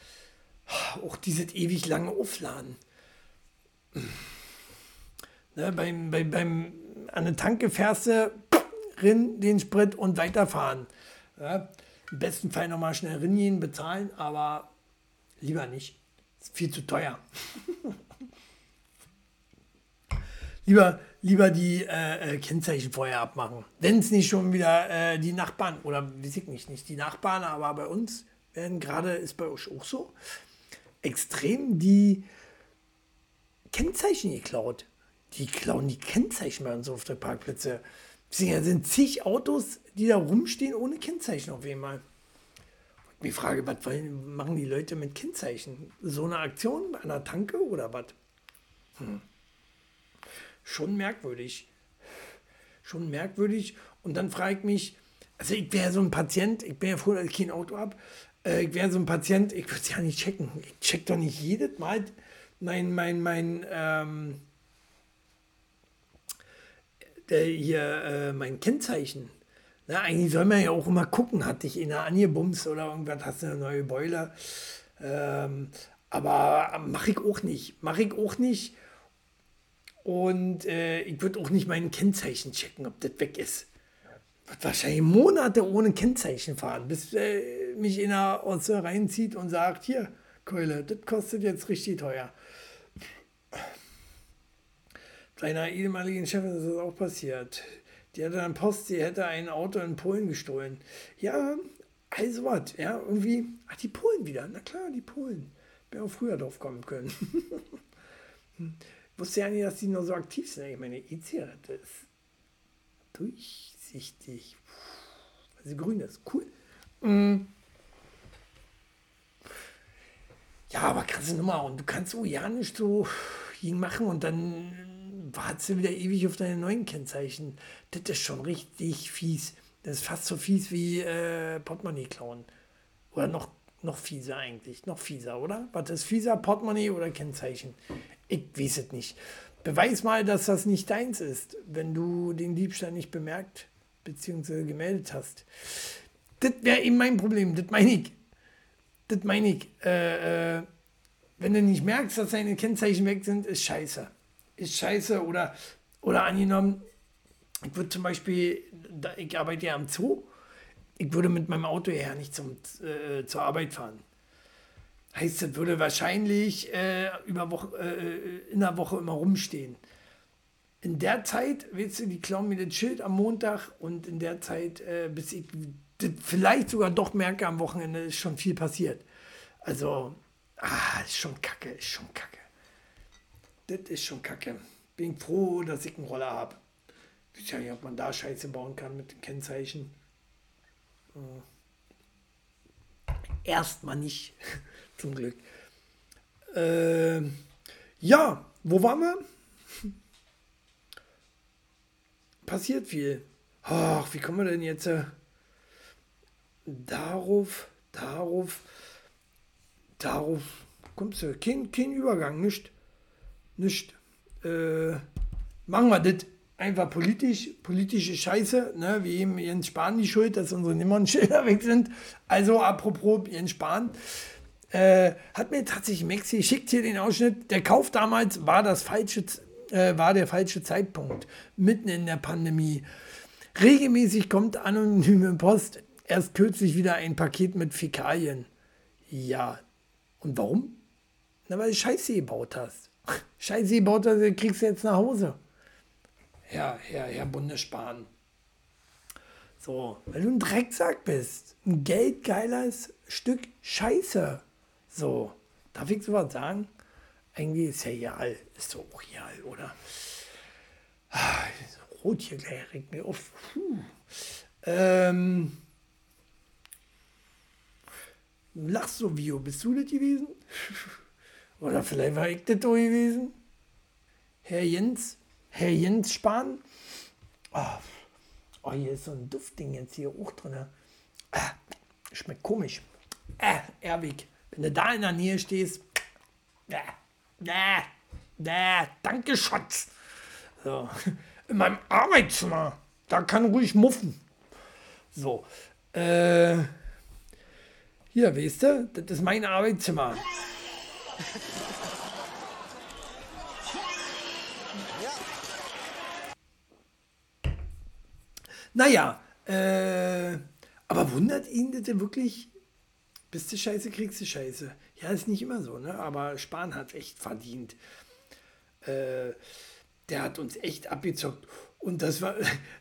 auch dieses ewig lange Aufladen. Ne, beim, beim, beim, an der Tanke fährst du rin den Sprit und weiterfahren. Ja, Im besten Fall nochmal schnell ringehen, bezahlen, aber lieber nicht. Ist viel zu teuer. lieber, lieber die äh, äh, Kennzeichen vorher abmachen. Wenn es nicht schon wieder äh, die Nachbarn, oder weiß ich nicht, nicht die Nachbarn, aber bei uns werden gerade, ist bei euch auch so, extrem die Kennzeichen geklaut. Die klauen die Kennzeichen bei uns auf der Parkplätze. Es sind zig Autos, die da rumstehen ohne Kennzeichen auf einmal. Die Frage, was machen die Leute mit Kennzeichen? So eine Aktion bei einer Tanke oder was? Hm schon merkwürdig. Schon merkwürdig. Und dann frage ich mich, also ich wäre so ein Patient, ich bin ja froh, dass ich kein Auto habe, äh, ich wäre so ein Patient, ich würde es ja nicht checken. Ich check doch nicht jedes Mal mein, mein, mein, ähm, der hier, äh, mein Kennzeichen. Na, eigentlich soll man ja auch immer gucken, hatte ich in der angebumst oder irgendwas, hast du eine neue Beule. Ähm, aber mache ich auch nicht. Mache ich auch nicht. Und äh, ich würde auch nicht mein Kennzeichen checken, ob das weg ist. Wird wahrscheinlich Monate ohne Kennzeichen fahren, bis äh, mich in der Osse reinzieht und sagt, hier, Keule, das kostet jetzt richtig teuer. Deiner ehemaligen Chefin ist das auch passiert. Die hatte dann Post, sie hätte ein Auto in Polen gestohlen. Ja, also was, ja, irgendwie, ach, die Polen wieder, na klar, die Polen. Wäre auch früher drauf kommen können. wusste ja nicht, dass die nur so aktiv sind. Ich meine, E-Zigarette ist durchsichtig. Sie grün ist. Cool. Mm. Ja, aber krasse Nummer. Und du kannst so ja nicht so gegen machen und dann wartest du wieder ewig auf deine neuen Kennzeichen. Das ist schon richtig fies. Das ist fast so fies wie äh, Portemonnaie klauen. Oder noch, noch fieser eigentlich. Noch fieser, oder? Was ist fieser? Portemonnaie oder Kennzeichen? Ich weiß es nicht. Beweis mal, dass das nicht deins ist, wenn du den Diebstahl nicht bemerkt bzw. gemeldet hast. Das wäre eben mein Problem. Das meine ich. Das meine ich. Äh, äh, wenn du nicht merkst, dass deine Kennzeichen weg sind, ist scheiße. Ist scheiße oder, oder angenommen, ich würde zum Beispiel, ich arbeite ja am Zoo, ich würde mit meinem Auto ja nicht zum, äh, zur Arbeit fahren. Heißt, das würde wahrscheinlich äh, über Woche, äh, in der Woche immer rumstehen. In der Zeit, weißt du, die klauen mir das Schild am Montag und in der Zeit, äh, bis ich vielleicht sogar doch merke am Wochenende, ist schon viel passiert. Also, ah, ist schon kacke, ist schon kacke. Das ist schon kacke. Bin froh, dass ich einen Roller habe. Ich weiß nicht, ob man da Scheiße bauen kann mit den Kennzeichen. Erstmal nicht, zum Glück. Äh, ja, wo waren wir? Passiert viel. Ach, wie kommen wir denn jetzt äh, darauf, darauf, darauf? Kommst du? Kein, kein Übergang, nicht. Nicht. Äh, machen wir das einfach politisch, politische Scheiße, ne, wie eben Jens Spahn die Schuld, dass unsere Nummernschilder weg sind. Also apropos Jens Spahn, äh, hat mir tatsächlich Maxi schickt hier den Ausschnitt. Der Kauf damals war das falsche, äh, war der falsche Zeitpunkt, mitten in der Pandemie. Regelmäßig kommt anonyme Post, erst kürzlich wieder ein Paket mit Fäkalien. Ja, und warum? Na, weil du Scheiße gebaut hast. Scheiße gebaut hast, kriegst du jetzt nach Hause. Herr, Herr, Herr Bundesspahn. So, weil du ein Drecksack bist. Ein geldgeiles Stück Scheiße. So, darf ich sowas sagen? Eigentlich ist ja egal. Ist doch auch egal, oder? Ah, rot hier gleich, regt mir auf. Ähm, lachst du, Vio, bist du das gewesen? oder vielleicht war ich das doch gewesen? Herr Jens? Herr Jens Spahn. Oh, oh, hier ist so ein Duftding jetzt hier auch drin. Ah, schmeckt komisch. Ah, Erwig, wenn du da in der Nähe stehst. Ah, ah, ah, danke, Schatz. So. In meinem Arbeitszimmer. Da kann ruhig muffen. So. Äh, hier, weißt du, das ist mein Arbeitszimmer. Naja, äh, aber wundert ihn das denn wirklich? Bist du scheiße, kriegst du scheiße. Ja, ist nicht immer so, ne? Aber Spahn hat echt verdient. Äh, der hat uns echt abgezockt. Und das war,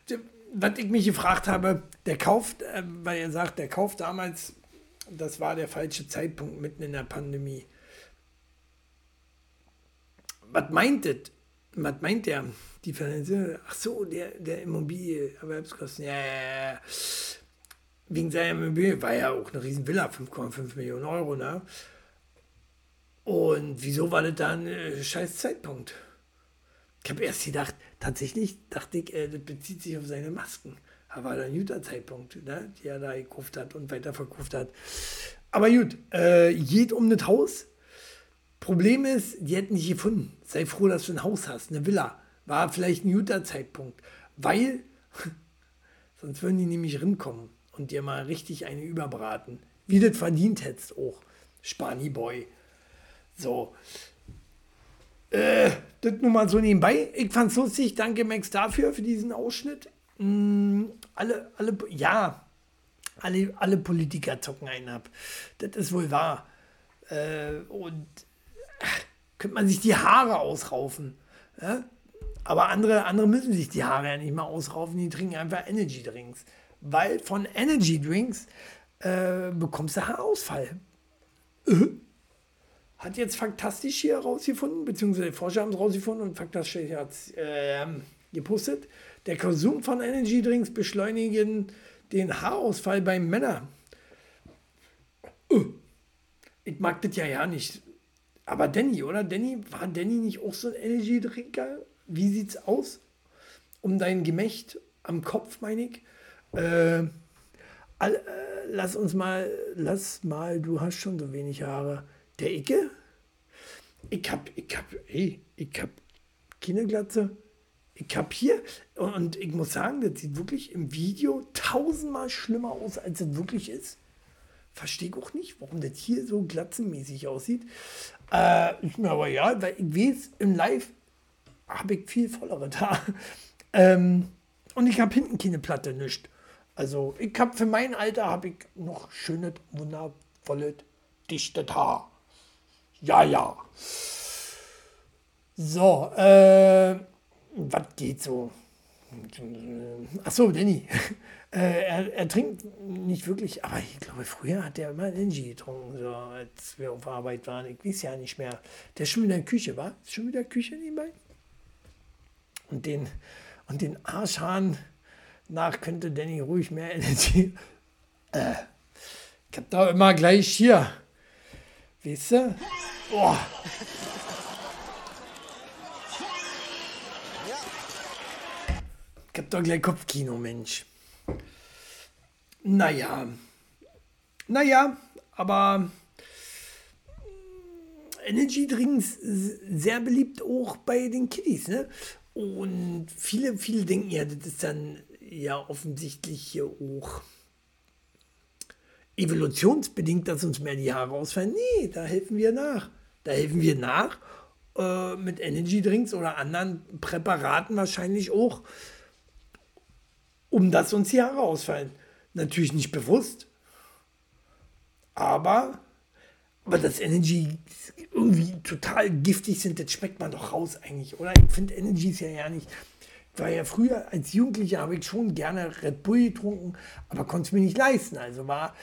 was ich mich gefragt habe, der kauft, äh, weil er sagt, der kauft damals, das war der falsche Zeitpunkt mitten in der Pandemie. Was meint? Was meint der? Differenzieren. Ach so, der, der Immobilie, Erwerbskosten. Ja, ja, ja. Wegen seiner Immobilie war ja auch eine riesen Villa, 5,5 Millionen Euro, ne? Und wieso war das dann ein äh, scheiß Zeitpunkt? Ich habe erst gedacht, tatsächlich dachte ich, äh, das bezieht sich auf seine Masken. War ein guter Zeitpunkt, ne? die er da gekauft hat und weiterverkauft hat. Aber gut, äh, geht um das Haus. Problem ist, die hätten nicht gefunden. Sei froh, dass du ein Haus hast, eine Villa war vielleicht ein guter Zeitpunkt, weil sonst würden die nämlich rinkommen und dir mal richtig eine überbraten. Wie du das verdient hättest auch, Spani Boy. So. Äh, das nur mal so nebenbei. Ich fand's lustig. Danke, Max, dafür, für diesen Ausschnitt. Mm, alle, alle, ja, alle, alle Politiker zocken einen ab. Das ist wohl wahr. Äh, und ach, könnte man sich die Haare ausraufen. Ja? Aber andere, andere müssen sich die Haare ja nicht mal ausraufen, die trinken einfach Energy Drinks. Weil von Energy Drinks äh, bekommst du Haarausfall. Äh? Hat jetzt Faktastisch hier rausgefunden, beziehungsweise Forscher haben es rausgefunden und Faktastisch hat es äh, gepostet. Der Konsum von Energy Drinks beschleunigen den Haarausfall bei Männern. Äh. ich mag das ja ja nicht. Aber Danny, oder? Danny, war Danny nicht auch so ein Energy-Trinker? Wie sieht's aus? Um dein Gemächt am Kopf, meine ich. Äh, all, äh, lass uns mal, lass mal, du hast schon so wenig Haare. Der Icke? Ich hab, ich hab, ey, ich hab keine Glatze. Ich hab hier, und ich muss sagen, das sieht wirklich im Video tausendmal schlimmer aus, als es wirklich ist. Verstehe ich auch nicht, warum das hier so glatzenmäßig aussieht. Äh, ist mir aber ja, weil ich weiß, im Live habe ich viel vollere da. Ähm, und ich habe hinten keine Platte, nicht. Also ich habe für mein Alter habe ich noch schönes, wundervolles, dichtes Haar. Ja, ja. So, äh, was geht so? Achso, Danny. Äh, er, er, trinkt nicht wirklich, aber ich glaube, früher hat er immer Energy getrunken, so, als wir auf Arbeit waren. Ich weiß ja nicht mehr. Der ist schon wieder in der Küche, war? Ist schon wieder Küche nebenbei? Und den, und den Arschhahn nach könnte Danny ruhig mehr Energy. Äh, ich hab da immer gleich hier. Weißt du? Boah. Ich hab doch gleich Kopfkino, Mensch. Naja. Naja, aber Energy Drinks sehr beliebt auch bei den Kiddies, ne? Und viele, viele denken ja, das ist dann ja offensichtlich hier auch evolutionsbedingt, dass uns mehr die Haare ausfallen. Nee, da helfen wir nach. Da helfen wir nach äh, mit Energy Drinks oder anderen Präparaten wahrscheinlich auch um dass uns die Haare ausfallen. Natürlich nicht bewusst, aber, aber das Energy irgendwie total giftig sind, das schmeckt man doch raus eigentlich, oder? Ich finde Energy ist ja ja nicht. Ich war ja früher als Jugendlicher, habe ich schon gerne Red Bull getrunken, aber konnte es mir nicht leisten. Also war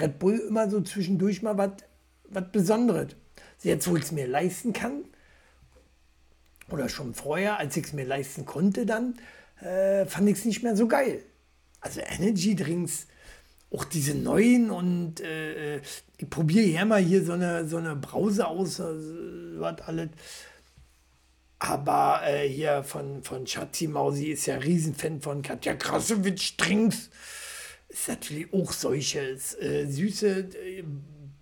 Red Bull immer so zwischendurch mal was Besonderes. Jetzt, wo ich es mir leisten kann, oder schon vorher, als ich es mir leisten konnte, dann äh, fand ich es nicht mehr so geil. Also Energy Drinks, auch diese neuen und äh, ich probiere ja mal hier so eine, so eine Brause aus, äh, was alles. Aber äh, hier von, von Schatzi Mausi ist ja Riesenfan von Katja Krasowitsch Drinks. Ist natürlich auch solches äh, süße äh,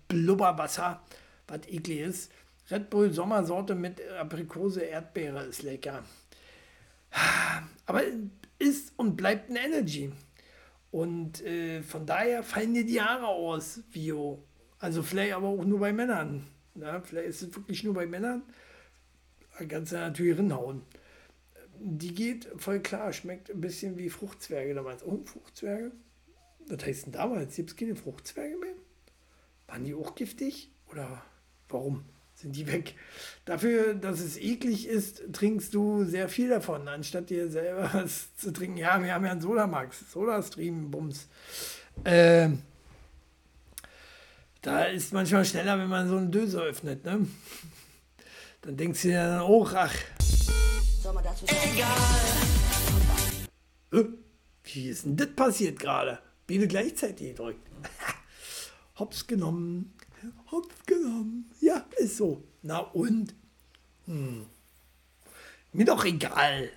Blubberwasser, was eklig ist. Red Bull Sommersorte mit Aprikose, Erdbeere ist lecker. Aber ist und bleibt ein Energy. Und äh, von daher fallen dir die Haare aus, Vio. Also vielleicht aber auch nur bei Männern. Ja, vielleicht ist es wirklich nur bei Männern. Du natürlich rinhauen. Die geht voll klar, schmeckt ein bisschen wie Fruchtzwerge damals. Oh, Fruchtzwerge? Was heißt denn damals? Gibt es keine Fruchtzwerge mehr? Waren die auch giftig? Oder warum? Sind die weg. Dafür, dass es eklig ist, trinkst du sehr viel davon, anstatt dir selber was zu trinken. Ja, wir haben ja einen Sodamax, Sodastream, Bums. Äh, da ist manchmal schneller, wenn man so eine Döse öffnet, ne? Dann denkst du dir dann auch, ach. Soll man dazu sagen? Egal. Äh, wie ist denn das passiert gerade? Beide gleichzeitig gedrückt. Hops genommen. Hops genommen. Ja, ist so. Na und? Hm. Mir doch egal.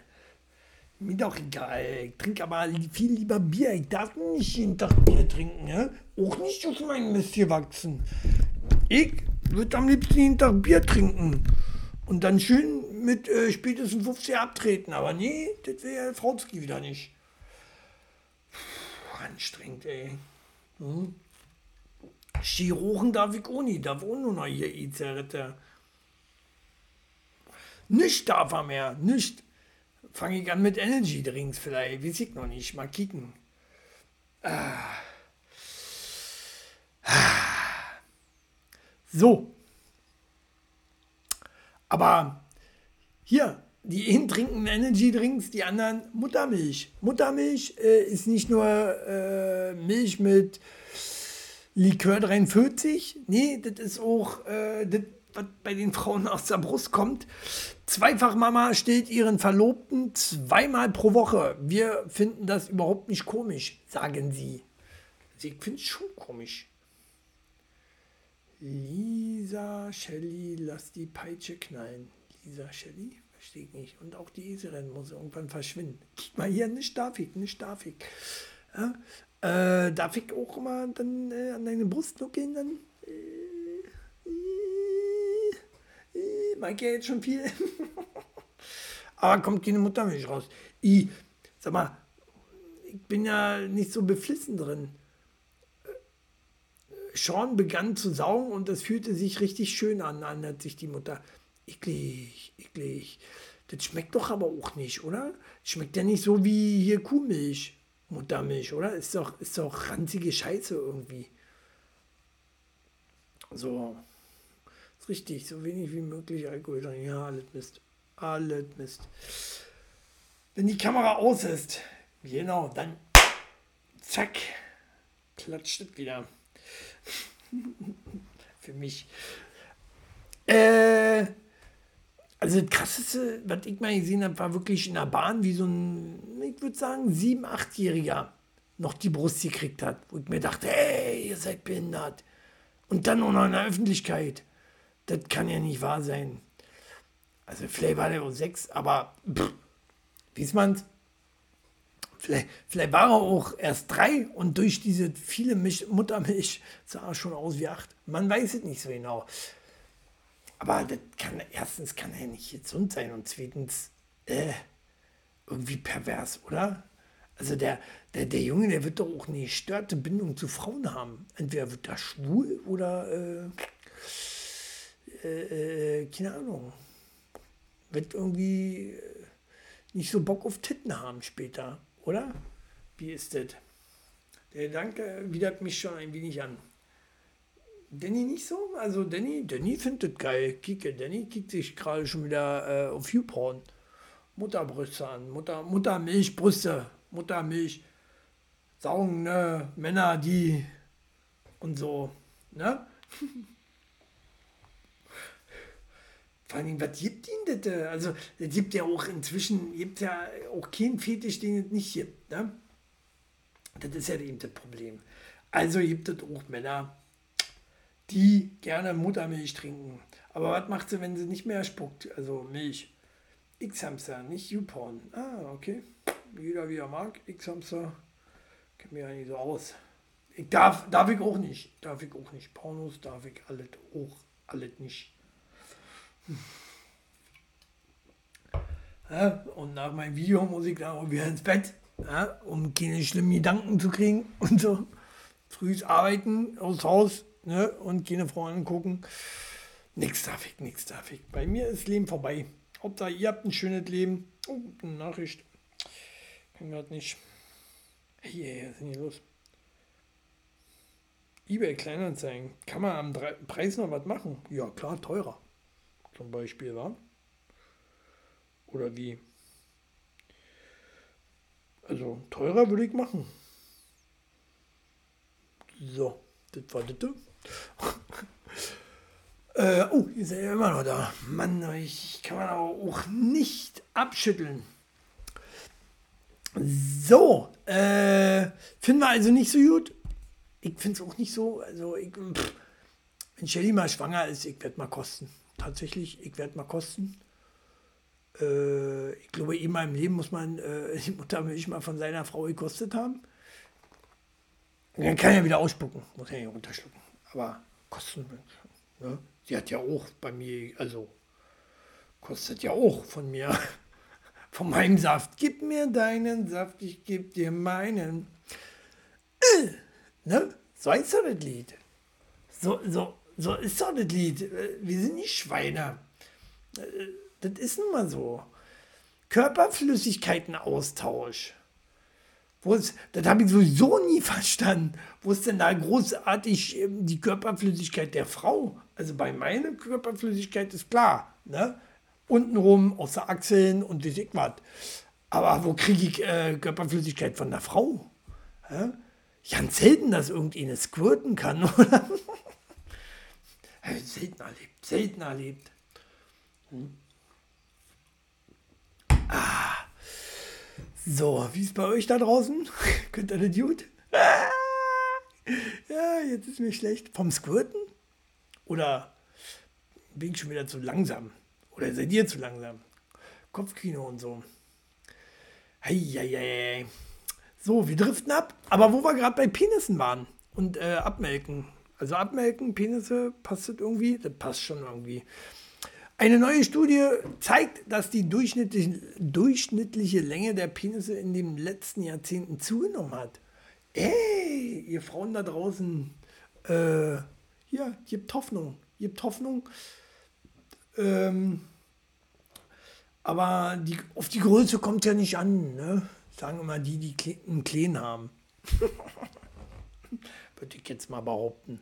Mir doch egal. Ich trinke aber viel lieber Bier. Ich darf nicht jeden Tag Bier trinken. Ja? Auch nicht auf meinem Mist hier wachsen. Ich würde am liebsten jeden Tag Bier trinken. Und dann schön mit äh, spätestens 50 abtreten. Aber nee, das wäre ja Frauski wieder nicht. Puh, anstrengend, ey. Hm? Chirurgen darf ich auch nicht, darf auch nur noch hier E-Zigarette. Nicht darf er mehr, nicht. Fange ich an mit Energy Drinks vielleicht, weiß ich noch nicht, mal kicken. Ah. So. Aber hier, die einen trinken Energy Drinks, die anderen Muttermilch. Muttermilch äh, ist nicht nur äh, Milch mit Likör 43. Nee, das ist auch äh, das, was bei den Frauen aus der Brust kommt. Zweifachmama stillt ihren Verlobten zweimal pro Woche. Wir finden das überhaupt nicht komisch, sagen sie. Sie finden es schon komisch. Lisa Shelley, lass die Peitsche knallen. Lisa Shelley? Verstehe ich nicht. Und auch die Eselin muss irgendwann verschwinden. Guck mal hier, ich, nicht darf ich. Ja? Äh, darf ich auch mal dann äh, an deine Brust nuckeln? Dann? Äh, äh, äh, mag ja jetzt schon viel. Aber kommt keine Muttermilch raus. I, sag mal, ich bin ja nicht so beflissen drin. Sean begann zu saugen und es fühlte sich richtig schön an, erinnert sich die Mutter. Eklig, eklig. Das schmeckt doch aber auch nicht, oder? Schmeckt ja nicht so wie hier Kuhmilch, Muttermilch, oder? Ist doch, ist doch ranzige Scheiße irgendwie. So. Ist richtig, so wenig wie möglich Alkohol drin. Ja, alles Mist. Alles Mist. Wenn die Kamera aus ist, genau, dann zack, klatscht es wieder. Für mich. Äh, also das krasseste, was ich mal gesehen habe, war wirklich in der Bahn, wie so ein, ich würde sagen, sieben, achtjähriger noch die Brust gekriegt hat. Wo ich mir dachte, hey, ihr seid behindert. Und dann auch noch in der Öffentlichkeit. Das kann ja nicht wahr sein. Also vielleicht war der auch sechs, aber pff, wie man's? Vielleicht, vielleicht war er auch erst drei und durch diese viele Milch, Muttermilch sah er schon aus wie acht. Man weiß es nicht so genau. Aber das kann, erstens kann er nicht gesund sein und zweitens äh, irgendwie pervers, oder? Also der, der, der Junge, der wird doch auch eine gestörte Bindung zu Frauen haben. Entweder wird er schwul oder äh, äh, äh keine Ahnung. Wird irgendwie äh, nicht so Bock auf Titten haben später. Oder? Wie ist das? Der Gedanke widert mich schon ein wenig an. Danny nicht so? Also Danny, Danny findet geil. Kicke, Danny kickt sich gerade schon wieder äh, auf YouPorn. Mutterbrüste an, Mutter, Muttermilchbrüste, Muttermilch, saugende Männer, die und so, ne? Vor allem, was gibt ihnen das? Also, es gibt ja auch inzwischen, gibt ja auch keinen Fetisch, den es nicht gibt. Ne? Das ist ja eben das Problem. Also gibt es auch Männer, die gerne Muttermilch trinken. Aber was macht sie, wenn sie nicht mehr spuckt? Also Milch. X-Hamster, nicht YouPorn. Ah, okay. Jeder wie er mag. X-Hamster. Kennt mir ja nicht so aus. Ich darf, darf ich auch nicht. Darf ich auch nicht. Pornos darf ich alles auch alles nicht. Ja, und nach meinem Video muss ich dann auch wieder ins Bett, ja, um keine schlimmen Gedanken zu kriegen und so. Frühs arbeiten aus Haus ne, und keine Freunde angucken. Nix darf ich, nix darf ich. Bei mir ist Leben vorbei. Hauptsache, ihr habt ein schönes Leben. Oh, eine Nachricht. Kann gerade nicht. Hey, was ist denn hier los? eBay Kleinanzeigen. Kann man am Preis noch was machen? Ja, klar, teurer zum Beispiel war? Oder wie? Also teurer würde ich machen. So, das war das. äh, oh, ihr seid ja immer noch da. Mann, ich kann man auch nicht abschütteln. So, äh, finden wir also nicht so gut. Ich finde es auch nicht so. Also, ich, pff, wenn Shelly mal schwanger ist, ich werde mal kosten tatsächlich, ich werde mal kosten. Äh, ich glaube, in meinem Leben muss man äh, die Muttermilch mal von seiner Frau gekostet haben. Und dann kann er wieder ausspucken, muss er ja runterschlucken. Aber kosten, ne? sie hat ja auch bei mir, also kostet ja auch von mir, von meinem Saft. Gib mir deinen Saft, ich geb dir meinen. Äh, ne? So heißt doch das Lied. So, so, so ist doch das Lied. Äh, wir sind nicht Schweine. Äh, das ist nun mal so. Körperflüssigkeitenaustausch. Wo ist, das habe ich sowieso nie verstanden. Wo ist denn da großartig ähm, die Körperflüssigkeit der Frau? Also bei meiner Körperflüssigkeit ist klar. Ne? Untenrum, außer Achseln und wie ich. Aber wo kriege ich äh, Körperflüssigkeit von der Frau? Hä? Ganz selten, dass irgendeine squirten kann, oder? selten erlebt, selten erlebt. Hm. So, wie ist bei euch da draußen? Könnt ihr das gut? Ja, jetzt ist mir schlecht. Vom Squirten? Oder bin ich schon wieder zu langsam? Oder seid ihr zu langsam? Kopfkino und so. Heieiei. So, wir driften ab. Aber wo wir gerade bei Penissen waren und äh, abmelken. Also abmelken, Penisse, passt das irgendwie? Das passt schon irgendwie. Eine neue Studie zeigt, dass die durchschnittliche, durchschnittliche Länge der Penisse in den letzten Jahrzehnten zugenommen hat. Ey, ihr Frauen da draußen, äh, ja, gibt Hoffnung, gibt Hoffnung. Ähm, aber die, auf die Größe kommt ja nicht an, ne? Sagen immer die, die einen Kleen haben. Würde ich jetzt mal behaupten.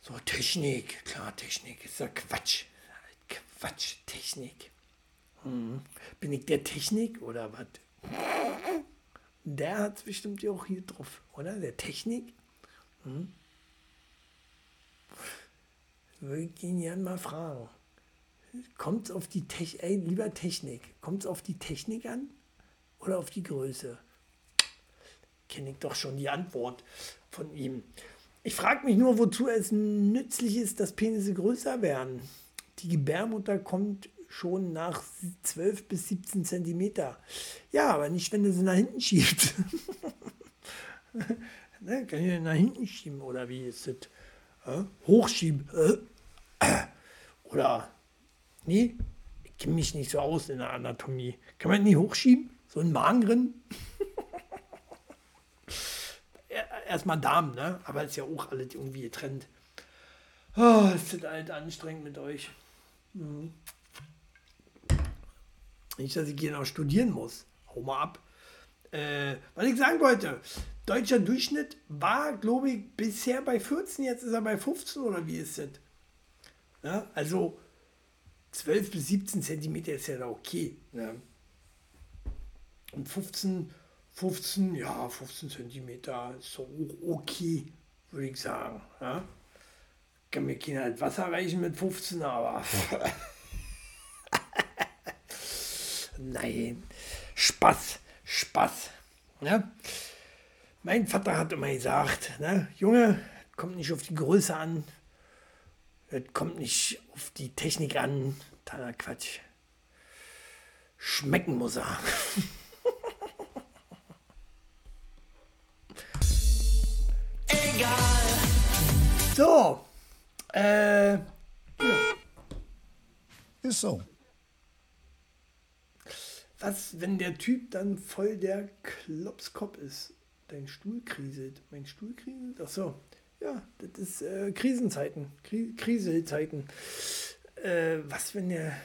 So, Technik, klar, Technik ist ja Quatsch. Quatsch, Technik. Hm. Bin ich der Technik oder was? Der hat es bestimmt ja auch hier drauf, oder? Der Technik? Hm. Würde ich ihn gerne mal fragen. Kommt auf die Technik, ey, lieber Technik, kommt es auf die Technik an oder auf die Größe? Kenne ich doch schon die Antwort von ihm. Ich frage mich nur, wozu es nützlich ist, dass Penisse größer werden. Die Gebärmutter kommt schon nach 12 bis 17 Zentimeter. Ja, aber nicht, wenn du sie nach hinten schiebst. ne, kann ich nach hinten schieben oder wie ist das? Äh? Hochschieben. Äh? Oder, nee, ich kenne mich nicht so aus in der Anatomie. Kann man die hochschieben? So ein Magen drin? Erstmal Darm, ne? Aber ist ja auch alles irgendwie getrennt. Oh, ist das halt anstrengend mit euch. Mhm. Nicht, dass ich hier noch studieren muss. Hau mal ab. Äh, was ich sagen wollte, deutscher Durchschnitt war, glaube ich, bisher bei 14, jetzt ist er bei 15 oder wie ist das? Ja, also 12 bis 17 Zentimeter ist ja da okay. Ne? Und 15, 15, ja, 15 Zentimeter ist so okay, würde ich sagen. Ja? Kann mir keiner halt Wasser reichen mit 15, aber. Nein, Spaß, Spaß. Ne? Mein Vater hat immer gesagt, ne? Junge, kommt nicht auf die Größe an, kommt nicht auf die Technik an, totaler Quatsch. Schmecken muss er. Egal. So. Äh. Ja.
Ist so.
Was, wenn der Typ dann voll der Klopskopf ist? Dein Stuhl kriselt. Mein Stuhl kriselt? Ach so. Ja, das ist äh, Krisenzeiten. Kri Kriselzeiten. Äh, was, wenn der.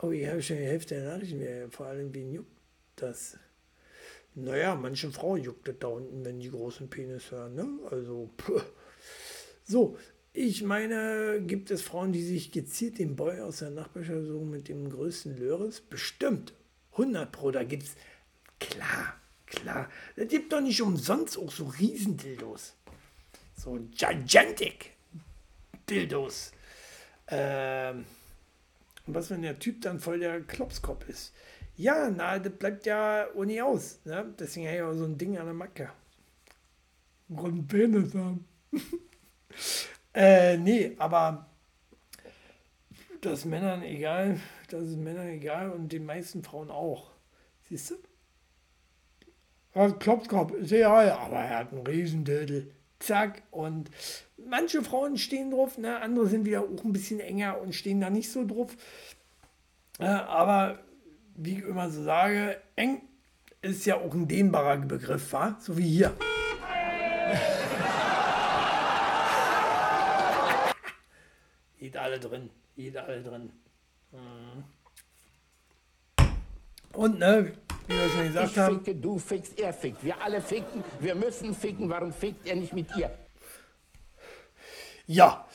Oh, ich habe schon die Hälfte der Nachrichten mehr. Vor allem, wen juckt das? Naja, manche Frauen juckt das da unten, wenn die großen Penis hören. Ne? Also, puh. so. Ich meine, gibt es Frauen, die sich gezielt den Boy aus der Nachbarschaft suchen mit dem größten Löres? Bestimmt. 100 Pro, da gibt es. Klar, klar. Das gibt doch nicht umsonst auch so Riesendildos. So gigantic Dildos. Ähm, und was, wenn der Typ dann voll der Klopskopf ist? Ja, na, das bleibt ja ohne aus. Ne? Deswegen habe ich auch so ein Ding an der Macke. Einen Penis haben. Äh, nee, aber das ist Männern egal, das ist Männern egal und den meisten Frauen auch. Siehst du? Ja, Klopskopf, ist egal, aber er hat einen Riesendödel. Zack. Und manche Frauen stehen drauf, ne? andere sind wieder auch ein bisschen enger und stehen da nicht so drauf. Äh, aber wie ich immer so sage, eng ist ja auch ein dehnbarer Begriff, wa? so wie hier. Geht alle drin. Geht alle drin. Mhm. Und, ne, wie wir schon gesagt
Ich
haben.
ficke, du fickst, er fickt. Wir alle ficken. Wir müssen ficken. Warum fickt er nicht mit ihr?
Ja.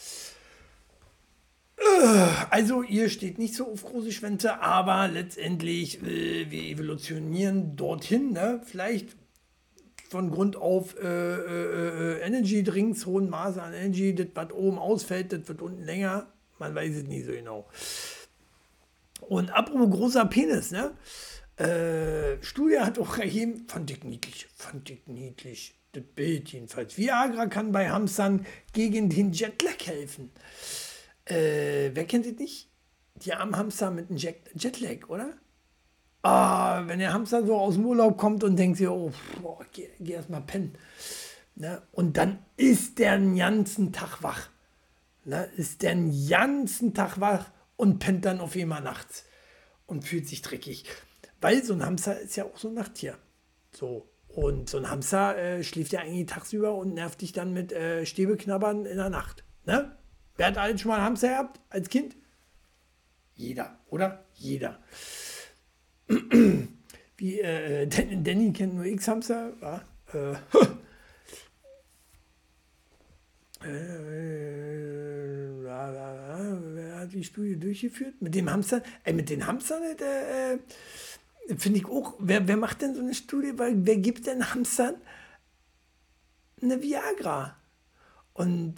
Äh, Also, ihr steht nicht so auf große Schwänze, aber letztendlich, äh, wir evolutionieren dorthin, ne? Vielleicht von Grund auf äh, äh, äh, Energy Drinks, hohen Maße an Energy, das, was oben ausfällt, das wird unten länger. Man weiß es nie so genau. Und apropos großer Penis, ne? Äh, Studie hat auch ergeben, fand ich niedlich, fand ich niedlich. Das Bild jedenfalls. Viagra kann bei Hamstern gegen den Jetlag helfen. Äh, wer kennt das nicht? Die armen Hamster mit einem Jet Jetlag, oder? Ah, wenn der Hamster so aus dem Urlaub kommt und denkt sich, oh, boah, geh, geh erst mal pennen. Ne? Und dann ist der den ganzen Tag wach. Ne? Ist der den ganzen Tag wach und pennt dann auf einmal nachts und fühlt sich dreckig. Weil so ein Hamster ist ja auch so ein Nachttier. So. Und so ein Hamster äh, schläft ja eigentlich tagsüber und nervt dich dann mit äh, Stäbeknabbern in der Nacht. Ne? Wer hat alles schon mal einen Hamster gehabt als Kind? Jeder, oder? Jeder. Wie äh, Danny kennt nur X-Hamster. Ja, äh, äh, wer hat die Studie durchgeführt? Mit dem Hamster? Äh, mit den Hamstern, äh, finde ich auch. Wer, wer macht denn so eine Studie? Weil wer gibt denn Hamstern eine Viagra? Und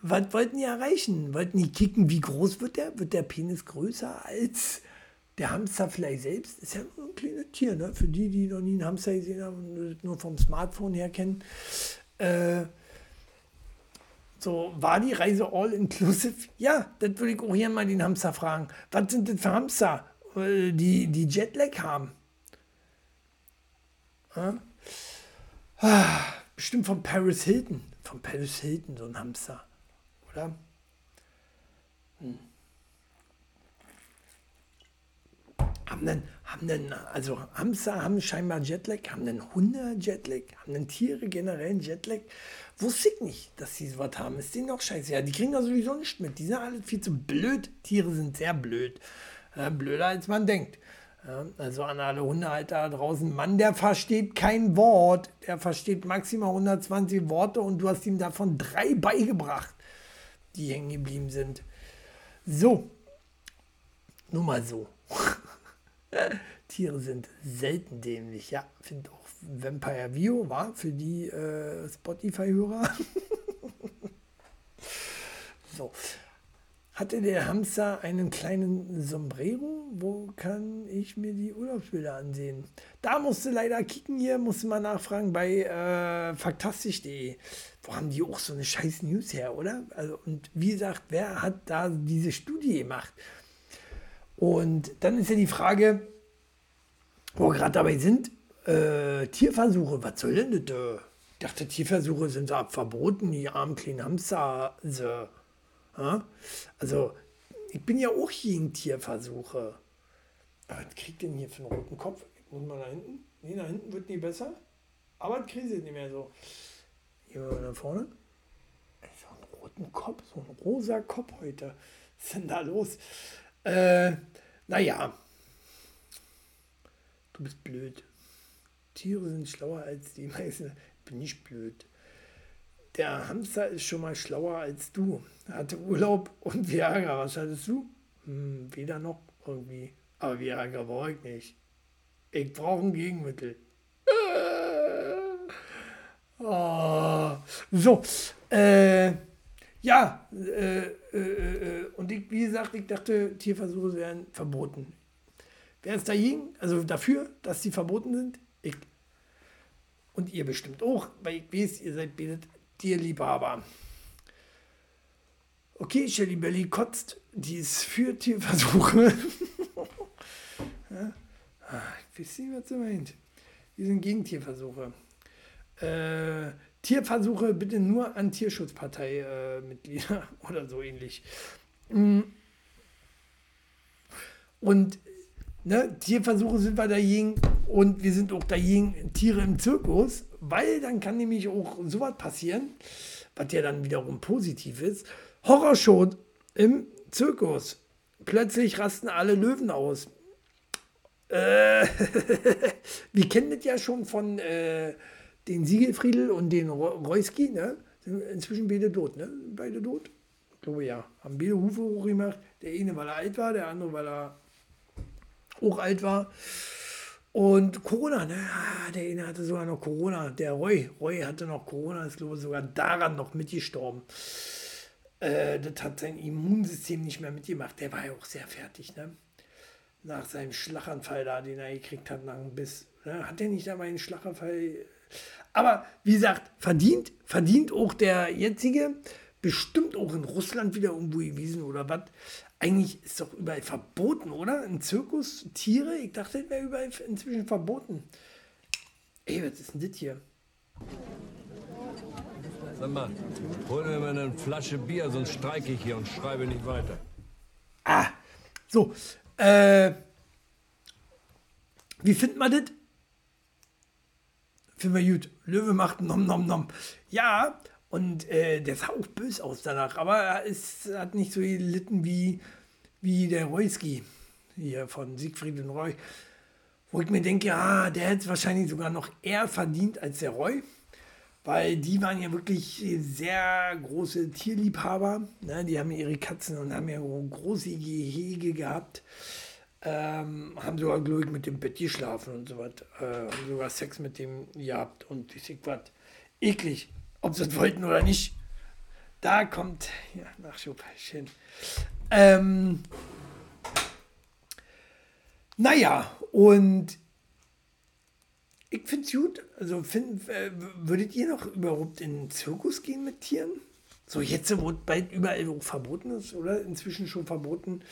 was wollten die erreichen? Wollten die kicken, wie groß wird der? Wird der Penis größer als der Hamster vielleicht selbst? Ist ja nur ein kleines Tier, ne? Für die, die noch nie einen Hamster gesehen haben und nur vom Smartphone her kennen. Äh, so, war die Reise all inclusive? Ja, das würde ich auch hier mal den Hamster fragen. Was sind das für Hamster, äh, die, die Jetlag haben? Ja? Ah, bestimmt von Paris Hilton. Von Paris Hilton, so ein Hamster. Oder? Hm. Haben denn, haben denn, also Hamster haben scheinbar Jetlag, haben denn Hunde Jetlag, haben denn Tiere generell Jetlag? Wusste ich nicht, dass sie sowas haben. Ist denen doch scheiße. Ja, die kriegen da sowieso nicht mit. Die sind alle viel zu blöd. Tiere sind sehr blöd. Äh, blöder als man denkt. Ja, also an alle Hundehalter da draußen, Mann, der versteht kein Wort. Der versteht maximal 120 Worte und du hast ihm davon drei beigebracht, die hängen geblieben sind. So, nur mal so. Tiere sind selten dämlich. Ja, finde auch Vampire View war für die äh, Spotify-Hörer. so. Hatte der Hamster einen kleinen Sombrero? Wo kann ich mir die Urlaubsbilder ansehen? Da musste leider kicken hier, musste mal nachfragen bei äh, faktastisch.de. Wo haben die auch so eine scheiß News her, oder? Also, und wie gesagt, wer hat da diese Studie gemacht? Und dann ist ja die Frage, wo wir gerade dabei sind, äh, Tierversuche, was soll denn das? Ich dachte, Tierversuche sind so verboten, die armen kleinen Hamster. So. Ja? Also, ich bin ja auch gegen Tierversuche. Aber was kriegt denn hier für einen roten Kopf? Ich muss mal da hinten. Nee, da hinten wird nie besser. Aber das kriege ich nicht mehr so. Hier mal da vorne. So einen roten Kopf, so ein rosa Kopf heute. Was ist denn da los? Äh, naja. Du bist blöd. Tiere sind schlauer als die meisten. Ich bin nicht blöd. Der Hamster ist schon mal schlauer als du. Er hatte Urlaub und Viagra. Was hattest du? Hm, weder noch irgendwie. Aber Viagra brauche ich nicht. Ich brauche ein Gegenmittel. Oh. So, äh, ja, äh, äh, äh, und ich, wie gesagt, ich dachte, Tierversuche wären verboten. Wer ist dagegen, also dafür, dass sie verboten sind? Ich. Und ihr bestimmt auch, weil ich weiß, ihr seid betet Tierliebhaber. Okay, Shelly Belly kotzt, die ist für Tierversuche. ja? Ah, ich weiß nicht, was sie meint. Wir sind gegen Tierversuche. Äh, Tierversuche bitte nur an Tierschutzpartei-Mitglieder äh, oder so ähnlich. Mm. Und ne, Tierversuche sind wir dagegen und wir sind auch dagegen Tiere im Zirkus, weil dann kann nämlich auch sowas passieren, was ja dann wiederum positiv ist. Horrorshow im Zirkus. Plötzlich rasten alle Löwen aus. Äh, wir kennen das ja schon von äh, den Siegelfriedel und den Reuski, ne? Sind inzwischen beide tot, ne? Beide tot? Ich glaube ja. Haben beide Hufe hochgemacht. Der eine, weil er alt war, der andere, weil er auch alt war. Und Corona, ne? Ah, der eine hatte sogar noch Corona. Der Roy, Roy hatte noch Corona, ist glaube ich sogar daran noch mitgestorben. Äh, das hat sein Immunsystem nicht mehr mitgemacht. Der war ja auch sehr fertig, ne? Nach seinem Schlaganfall da, den er gekriegt hat, nach einem Biss. Ne? Hat der nicht dabei einen Schlaganfall Aber wie gesagt, verdient, verdient auch der jetzige, bestimmt auch in Russland wieder irgendwo gewesen oder was. Eigentlich ist doch überall verboten, oder? Ein Zirkus, Tiere, ich dachte, das wäre überall inzwischen verboten. Ey, was ist denn das hier?
Sag mal, hol mir mal eine Flasche Bier, sonst streike ich hier und schreibe nicht weiter.
Ah, so. Äh, wie findet man das? Finden wir gut. Löwe macht nom nom nom. Ja, und äh, der sah auch böse aus danach, aber es hat nicht so gelitten wie, wie der Royski hier von Siegfried und Roy. Wo ich mir denke, ja, der hätte es wahrscheinlich sogar noch eher verdient als der Roy weil die waren ja wirklich sehr große Tierliebhaber. Ne? Die haben ihre Katzen und haben ja große Gehege gehabt. Ähm, haben sogar, ich, mit dem Bett geschlafen und so was. Äh, haben sogar Sex mit dem gehabt und ich was. Eklig, ob sie das wollten oder nicht. Da kommt, ja, Nachschub, schön. Ähm, naja, und ich finde es gut. Also find, äh, würdet ihr noch überhaupt in den Zirkus gehen mit Tieren? So jetzt, wo bald überall verboten ist, oder inzwischen schon verboten,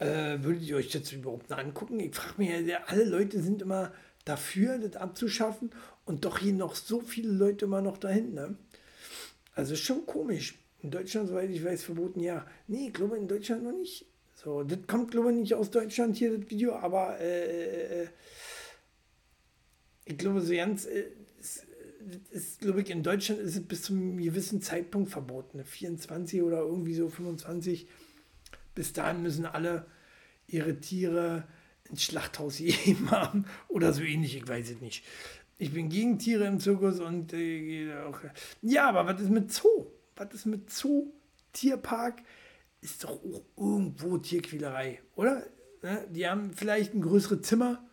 äh, würdet ihr euch das überhaupt noch angucken? Ich frage mich ja, alle Leute sind immer dafür, das abzuschaffen und doch hier noch so viele Leute immer noch dahin. Ne? Also schon komisch. In Deutschland, soweit ich weiß, verboten ja. Nee, ich glaube in Deutschland noch nicht. So, das kommt, glaube ich, nicht aus Deutschland hier, das Video, aber äh, äh ich glaube, so ganz, äh, ist, ist, glaube ich, in Deutschland ist es bis zu einem gewissen Zeitpunkt verboten, 24 oder irgendwie so 25. Bis dahin müssen alle ihre Tiere ins Schlachthaus geben haben oder so ähnlich, ich weiß es nicht. Ich bin gegen Tiere im Zirkus und äh, auch, ja, aber was ist mit Zoo? Was ist mit Zoo? Tierpark ist doch auch irgendwo Tierquälerei, oder? Ne? Die haben vielleicht ein größeres Zimmer,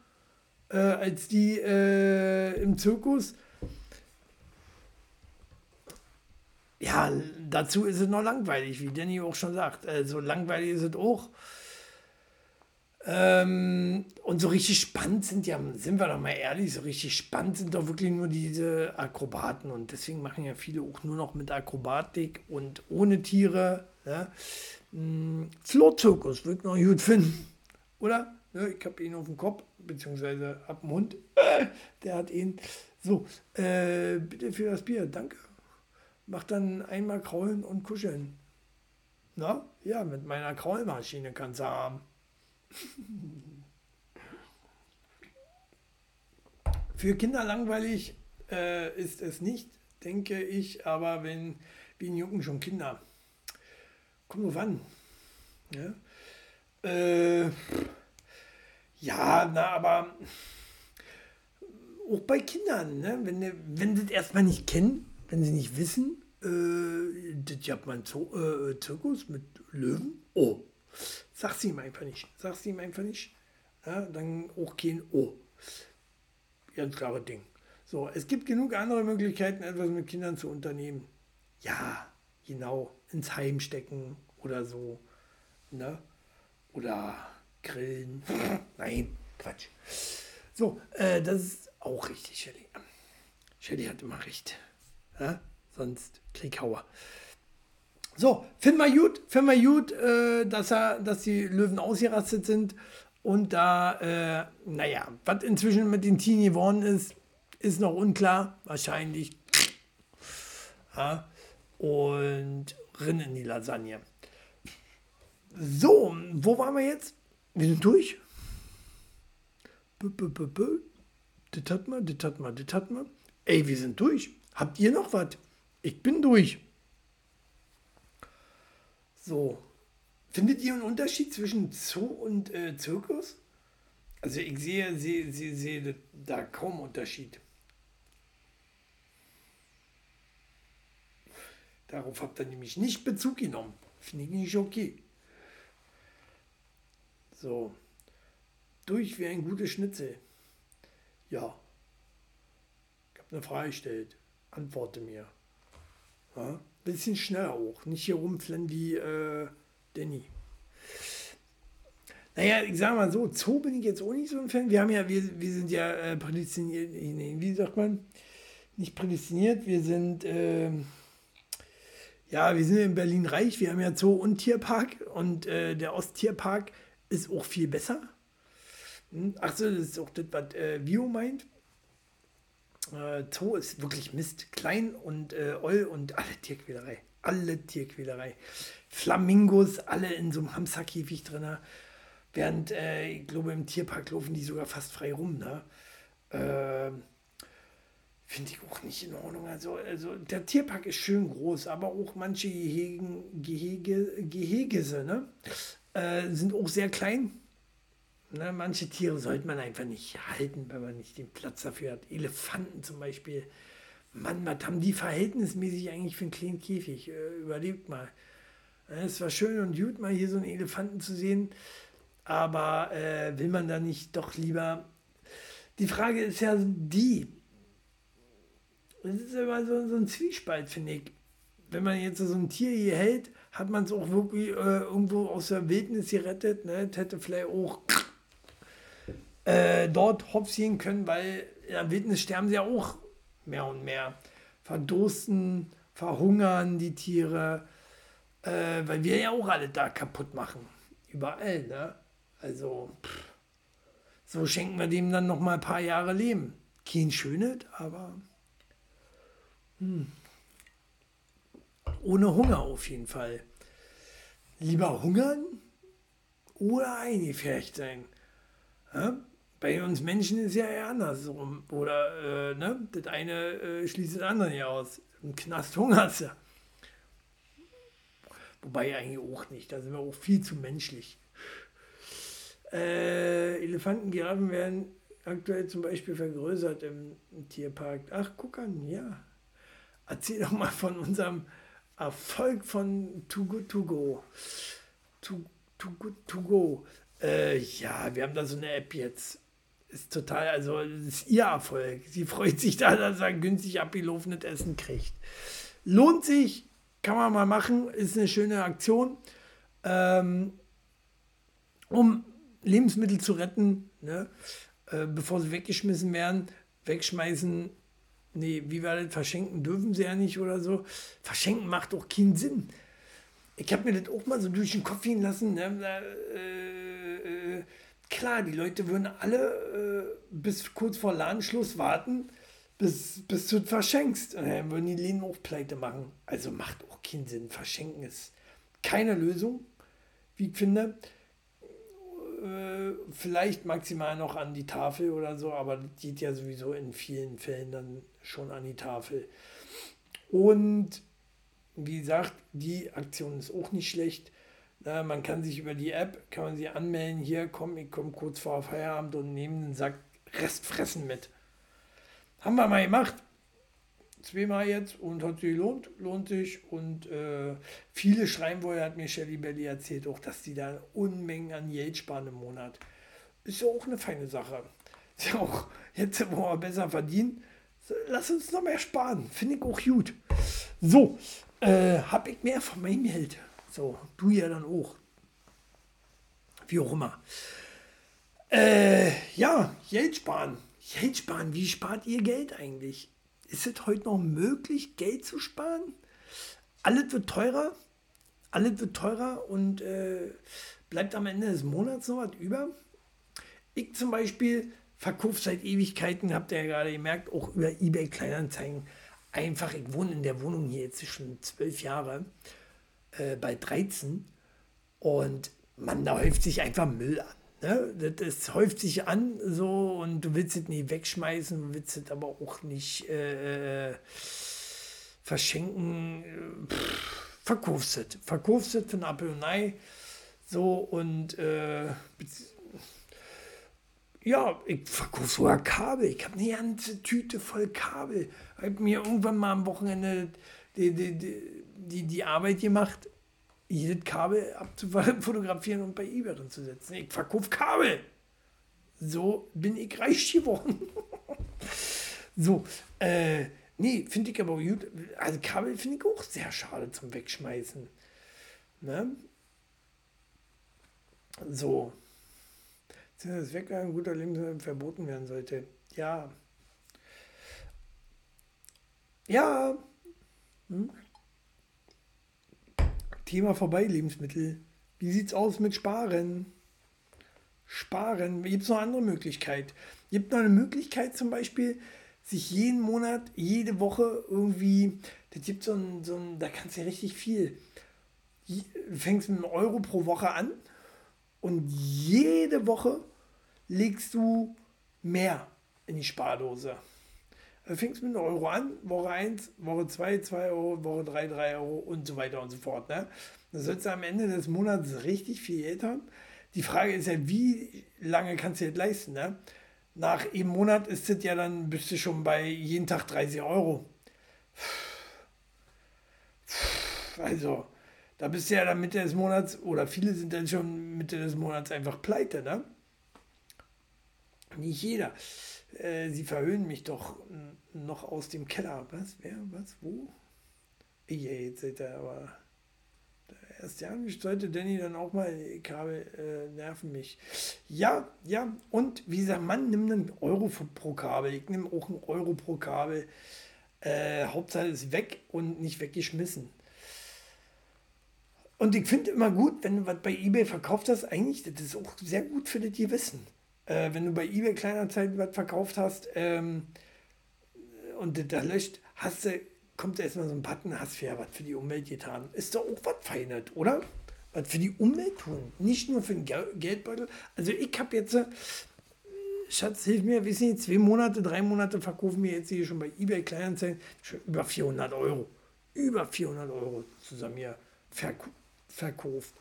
äh, als die äh, im Zirkus. Ja, dazu ist es noch langweilig, wie Danny auch schon sagt. Also langweilig ist es auch. Ähm, und so richtig spannend sind ja, sind wir doch mal ehrlich, so richtig spannend sind doch wirklich nur diese Akrobaten. Und deswegen machen ja viele auch nur noch mit Akrobatik und ohne Tiere. Ja. Hm, Floh-Zirkus würde ich noch gut finden. Oder? Ja, ich habe ihn auf dem Kopf beziehungsweise ab dem Hund. Der hat ihn. So, äh, bitte für das Bier, danke. Mach dann einmal kraulen und kuscheln. Na, ja, mit meiner Kraulmaschine kannst du haben. Für Kinder langweilig äh, ist es nicht, denke ich, aber wenn wie ein Jungen schon Kinder. Kommt nur wann. Ja? Äh, ja, na, aber auch bei Kindern, ne? wenn, wenn sie das erstmal nicht kennen, wenn sie nicht wissen, äh, das hat man Zo äh, Zirkus mit Löwen, oh, sag sie ihm einfach nicht, sag sie ihm einfach nicht, ja, dann auch kein Oh. Ganz klares Ding. So, es gibt genug andere Möglichkeiten, etwas mit Kindern zu unternehmen. Ja, genau, ins Heim stecken oder so, ne? Oder Grillen. Nein, Quatsch. So, äh, das ist auch richtig, Shelly. Shelly hat immer recht. Ja? Sonst Krieghauer. So, finden wir gut, finden wir gut, äh, dass, er, dass die Löwen ausgerastet sind. Und da, äh, naja, was inzwischen mit den Teenie geworden ist, ist noch unklar. Wahrscheinlich. Ja? Und rin in die Lasagne. So, wo waren wir jetzt? Wir sind durch. Das hat man, das hat man, das hat man. Ey, wir sind durch. Habt ihr noch was? Ich bin durch. So. Findet ihr einen Unterschied zwischen Zoo und äh, Zirkus? Also ich sehe, sehe, sehe, sehe da kaum Unterschied. Darauf habt ihr nämlich nicht Bezug genommen. Finde ich nicht okay. So. Durch wie ein gutes Schnitzel. Ja. Ich habe eine Frage gestellt. Antworte mir. Ja? Bisschen schneller auch. Nicht hier rumflennen wie äh, Danny. Naja, ich sage mal so, Zoo bin ich jetzt auch nicht so ein Fan. Wir haben ja, wir, wir sind ja äh, prädestiniert, wie sagt man? nicht prädestiniert. Wir sind, äh, ja, wir sind in Berlin reich. Wir haben ja Zoo und Tierpark und äh, der Osttierpark ist auch viel besser. Hm? Achso, das ist auch das, was äh, Vio meint. Äh, Zoo ist wirklich Mist. Klein und äh, oll und alle Tierquälerei. Alle Tierquälerei. Flamingos, alle in so einem Hamsterkäfig drin. Während, äh, ich glaube, im Tierpark laufen die sogar fast frei rum. Ne? Äh, Finde ich auch nicht in Ordnung. Also, also der Tierpark ist schön groß, aber auch manche Gehegen, Gehege, Gehegese ne? Äh, sind auch sehr klein. Ne? Manche Tiere sollte man einfach nicht halten, wenn man nicht den Platz dafür hat. Elefanten zum Beispiel. Mann, was haben die verhältnismäßig eigentlich für einen kleinen Käfig? Äh, überlebt mal. Es war schön und gut, mal hier so einen Elefanten zu sehen. Aber äh, will man da nicht doch lieber. Die Frage ist ja die. Das ist immer so, so ein Zwiespalt, finde ich. Wenn man jetzt so ein Tier hier hält, hat man es auch wirklich äh, irgendwo aus der Wildnis gerettet. Ne? Das hätte vielleicht auch äh, dort hops gehen können, weil in der Wildnis sterben sie ja auch mehr und mehr. Verdursten, verhungern die Tiere, äh, weil wir ja auch alle da kaputt machen. Überall, ne? Also, pff. so schenken wir dem dann noch mal ein paar Jahre Leben. Kein schönes, aber hm. ohne Hunger auf jeden Fall. Lieber hungern oder eingefärbt sein. Ja? Bei uns Menschen ist ja eher andersrum. Oder, äh, ne? Das eine äh, schließt das andere nicht aus. Im Knast hungerst du. Wobei eigentlich auch nicht. Da sind wir auch viel zu menschlich. Äh, Elefanten, Giraffen werden aktuell zum Beispiel vergrößert im, im Tierpark. Ach, guck an, ja. Erzähl doch mal von unserem Erfolg von Too Good To Go. Too, too Good To Go. Äh, ja, wir haben da so eine App jetzt. Ist total, also ist ihr Erfolg. Sie freut sich da, dass er günstig abgelaufenes Essen kriegt. Lohnt sich, kann man mal machen, ist eine schöne Aktion. Ähm, um Lebensmittel zu retten, ne? äh, bevor sie weggeschmissen werden. Wegschmeißen, nee, wie war das? Verschenken dürfen sie ja nicht oder so. Verschenken macht auch keinen Sinn. Ich habe mir das auch mal so durch den Kopf gehen lassen. Ne? Äh, klar, die Leute würden alle äh, bis kurz vor Ladenschluss warten, bis, bis du verschenkst. Und dann würden die Läden auch pleite machen. Also macht auch keinen Sinn. Verschenken ist keine Lösung, wie ich finde äh, vielleicht maximal noch an die Tafel oder so, aber das geht ja sowieso in vielen Fällen dann schon an die Tafel. Und wie gesagt, die Aktion ist auch nicht schlecht. Na, man kann sich über die App, kann man sie anmelden, hier komm, ich komme kurz vor Feierabend und nehme den Sack Restfressen mit. Haben wir mal gemacht zweimal jetzt und hat sich gelohnt, lohnt sich. Und äh, viele schreiben wohl, hat mir Shelly Belly erzählt, auch, dass die da Unmengen an Geld sparen im Monat. Ist ja auch eine feine Sache. Ist ja auch, jetzt wo wir besser verdienen, lass uns noch mehr sparen. Finde ich auch gut. So, äh, habe ich mehr von meinem Geld. So, du ja dann auch. Wie auch immer. Äh, ja, Geld sparen. Geld sparen. Wie spart ihr Geld eigentlich? ist es heute noch möglich, Geld zu sparen? Alles wird teurer, alles wird teurer und äh, bleibt am Ende des Monats noch was über. Ich zum Beispiel verkaufe seit Ewigkeiten, habt ihr ja gerade gemerkt, auch über eBay Kleinanzeigen. Einfach, ich wohne in der Wohnung hier jetzt schon zwölf Jahre, äh, bei 13 und man, da häuft sich einfach Müll an. Ne? Das, häuft sich an so und du willst es nicht wegschmeißen, willst es aber auch nicht äh, verschenken. Pff, verkaufst es. Verkaufst es von Apple und Ei. So und äh, ja, ich verkaufe sogar Kabel. Ich habe eine ganze Tüte voll Kabel. Ich habe mir irgendwann mal am Wochenende die, die, die, die, die Arbeit gemacht jedes Kabel abzufotografieren und bei eBay drin zu setzen. Ich verkaufe Kabel. So bin ich reich geworden. so, äh, nee, finde ich aber gut. Also Kabel finde ich auch sehr schade zum Wegschmeißen. Ne? So. Das Wegwerfen guter Lebensmittel verboten werden sollte. Ja. Ja. Hm? Thema vorbei, Lebensmittel. Wie sieht's aus mit Sparen? Sparen. Gibt es noch andere Möglichkeit? Gibt noch eine Möglichkeit zum Beispiel, sich jeden Monat, jede Woche irgendwie, das gibt so ein, so ein da kannst du ja richtig viel. Du fängst mit einem Euro pro Woche an und jede Woche legst du mehr in die Spardose. Du fängst mit einem Euro an, Woche 1, Woche 2, 2 Euro, Woche 3, 3 Euro und so weiter und so fort. Ne? Dann sollst du am Ende des Monats richtig viel Geld haben. Die Frage ist ja, wie lange kannst du das leisten? Ne? Nach einem Monat ist das ja dann, bist du schon bei jeden Tag 30 Euro. Also, da bist du ja dann Mitte des Monats, oder viele sind dann schon Mitte des Monats einfach pleite, ne? Nicht jeder. Äh, sie verhöhnen mich doch noch aus dem Keller. Was? Wer? Was? Wo? Ja, jetzt seht ihr aber. Erst ja, ich sollte Danny dann auch mal, Kabel äh, nerven mich. Ja, ja, und wie gesagt, Mann, nimm einen Euro pro Kabel. Ich nehme auch einen Euro pro Kabel. Äh, Hauptsache ist weg und nicht weggeschmissen. Und ich finde immer gut, wenn du was bei eBay verkauft hast, eigentlich, das ist auch sehr gut für das Gewissen. Äh, wenn du bei eBay Kleinanzeigen was verkauft hast ähm, und da löscht, hast du, kommt erstmal so ein Button, hast du ja was für die Umwelt getan. Ist doch auch was Feines, oder? Was für die Umwelt tun, nicht nur für den Gel Geldbeutel. Also ich habe jetzt, äh, Schatz, hilf mir, wissen Sie, zwei Monate, drei Monate verkaufen wir jetzt hier schon bei eBay Kleinanzeigen schon über 400 Euro. Über 400 Euro zusammen hier verkauft verkauft.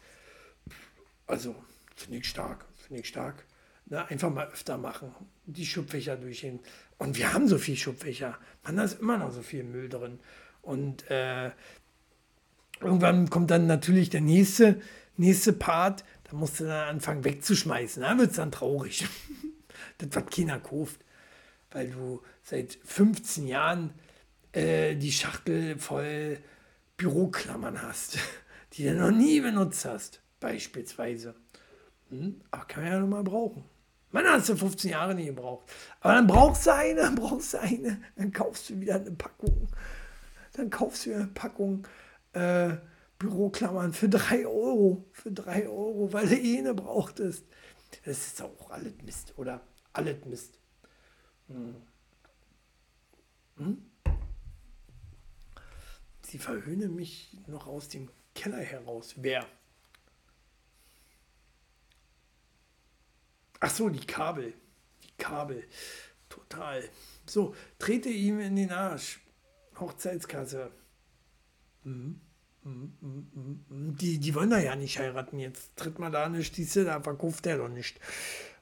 Also, finde ich stark, finde ich stark. Na, einfach mal öfter machen, die Schubfächer durchgehen. Und wir haben so viel Schubfächer. Man, da ist immer noch so viel Müll drin. Und äh, irgendwann kommt dann natürlich der nächste, nächste Part. Da musst du dann anfangen wegzuschmeißen. Da wird es dann traurig. das, was keiner kauft. Weil du seit 15 Jahren äh, die Schachtel voll Büroklammern hast die du noch nie benutzt hast, beispielsweise. Hm? Aber kann man ja noch mal brauchen. Man hast du 15 Jahre nie gebraucht. Aber dann brauchst du eine, dann brauchst du eine, dann kaufst du wieder eine Packung. Dann kaufst du wieder eine Packung äh, Büroklammern für 3 Euro. Für 3 Euro, weil du eh eine brauchtest. Das ist auch alles Mist, oder? Alles Mist. Hm. Hm? Sie verhöhnen mich noch aus dem Keller heraus. Wer? Ach so, die Kabel. Die Kabel. Total. So, trete ihm in den Arsch. Hochzeitskasse. Mhm. Die, die wollen da ja nicht heiraten. Jetzt tritt man da nicht, diese, da verkauft er doch nicht.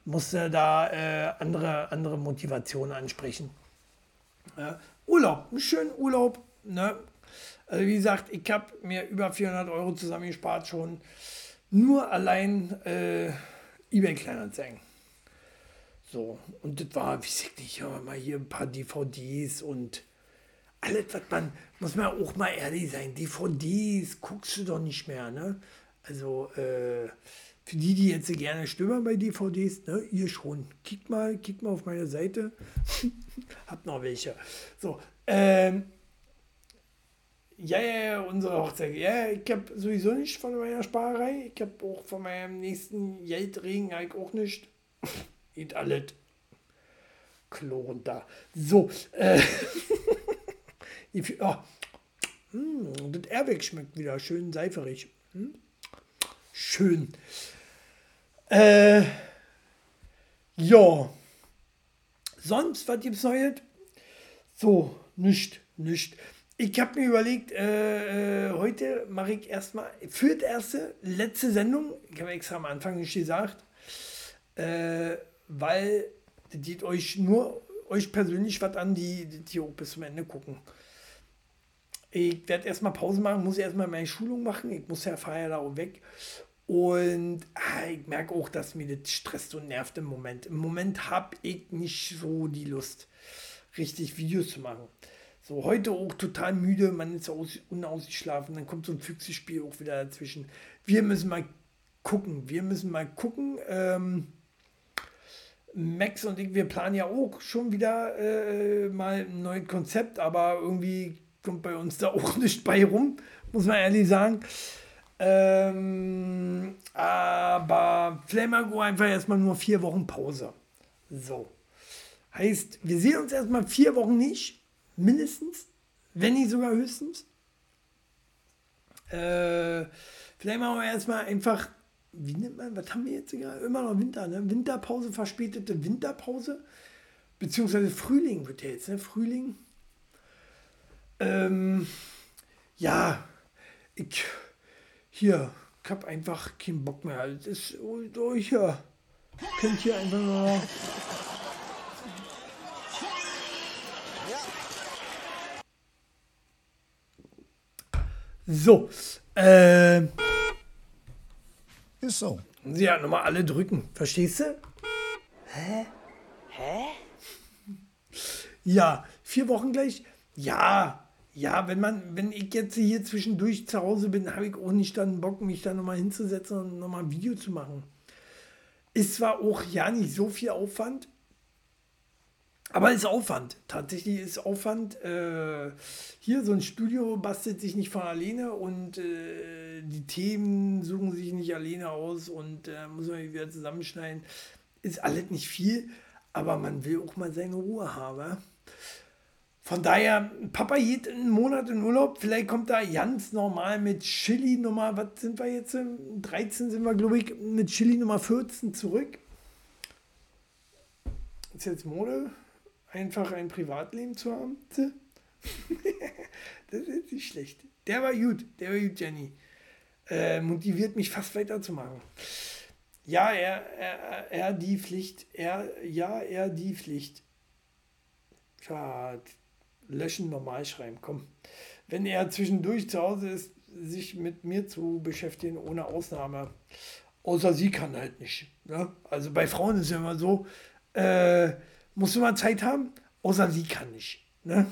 Muss er da äh, andere, andere Motivationen ansprechen. Ja. Urlaub, einen schönen Urlaub. Ne? Also wie gesagt, ich habe mir über 400 Euro zusammengespart schon. Nur allein äh, eBay Kleinanzeigen. So, und das war, wie ich nicht, ja, mal hier ein paar DVDs und alles, was man, muss man auch mal ehrlich sein, DVDs guckst du doch nicht mehr, ne? Also, äh, für die, die jetzt gerne stöbern bei DVDs, ne, ihr schon. Kickt mal, kickt mal auf meine Seite. Habt noch welche. So, ähm, ja, ja, ja, unsere Hochzeit. Ja, ich habe sowieso nicht von meiner Sparerei. Ich habe auch von meinem nächsten Geldregen auch nicht. Geht alles. Klo runter. So. Äh, oh. hm, das Airweg schmeckt wieder schön seiferig. Hm? Schön. Äh, ja. Sonst, was gibt's Neues? So, nicht, nicht. Ich habe mir überlegt, äh, äh, heute mache ich erstmal für die erste, letzte Sendung, ich habe extra am Anfang nicht gesagt, äh, weil das geht euch nur euch persönlich was an, die, die auch bis zum Ende gucken. Ich werde erstmal Pause machen, muss erstmal meine Schulung machen, ich muss ja ja da auch weg. Und ah, ich merke auch, dass mir das stresst und nervt im Moment. Im Moment habe ich nicht so die Lust, richtig Videos zu machen. So, heute auch total müde, man ist aus, unausgeschlafen, dann kommt so ein Füchsespiel auch wieder dazwischen. Wir müssen mal gucken, wir müssen mal gucken, ähm, Max und ich, wir planen ja auch schon wieder äh, mal ein neues Konzept, aber irgendwie kommt bei uns da auch nicht bei rum, muss man ehrlich sagen. Ähm, aber Flamengo einfach erstmal nur vier Wochen Pause. So. Heißt, wir sehen uns erstmal vier Wochen nicht, mindestens, wenn nicht sogar höchstens. Äh, vielleicht machen erstmal einfach, wie nennt man, was haben wir jetzt gerade? Immer noch Winter, ne? Winterpause, verspätete Winterpause. Beziehungsweise Frühling wird ja jetzt, ne? Frühling. Ähm, ja, ich, hier, ich hab einfach keinen Bock mehr. Das ist durch hier. Könnt hier einfach nur. So, äh,
Ist so.
ja, nochmal alle drücken. Verstehst du? Hä? Hä? Ja, vier Wochen gleich. Ja, ja, wenn man, wenn ich jetzt hier zwischendurch zu Hause bin, habe ich auch nicht dann Bock, mich da nochmal hinzusetzen und nochmal ein Video zu machen. Ist zwar auch ja nicht so viel Aufwand, aber ist Aufwand. Tatsächlich ist Aufwand. Äh, hier so ein Studio bastelt sich nicht von alleine und äh, die Themen suchen sich nicht alleine aus und äh, muss man wieder zusammenschneiden. Ist alles nicht viel, aber man will auch mal seine Ruhe haben. Von daher, Papa geht einen Monat in Urlaub. Vielleicht kommt da ganz normal mit Chili Nummer, was sind wir jetzt? 13 sind wir, glaube ich, mit Chili Nummer 14 zurück. Ist jetzt Mode, einfach ein Privatleben zu haben. das ist nicht schlecht. Der war gut, der war gut, Jenny. Äh, motiviert mich fast weiterzumachen. Ja, er, er, er die Pflicht. Er, ja, er die Pflicht. Schade. Löschen, normal schreiben, komm. Wenn er zwischendurch zu Hause ist, sich mit mir zu beschäftigen, ohne Ausnahme. Außer sie kann halt nicht. Ne? Also bei Frauen ist es ja immer so, äh, musst du mal Zeit haben, außer sie kann nicht. Ne?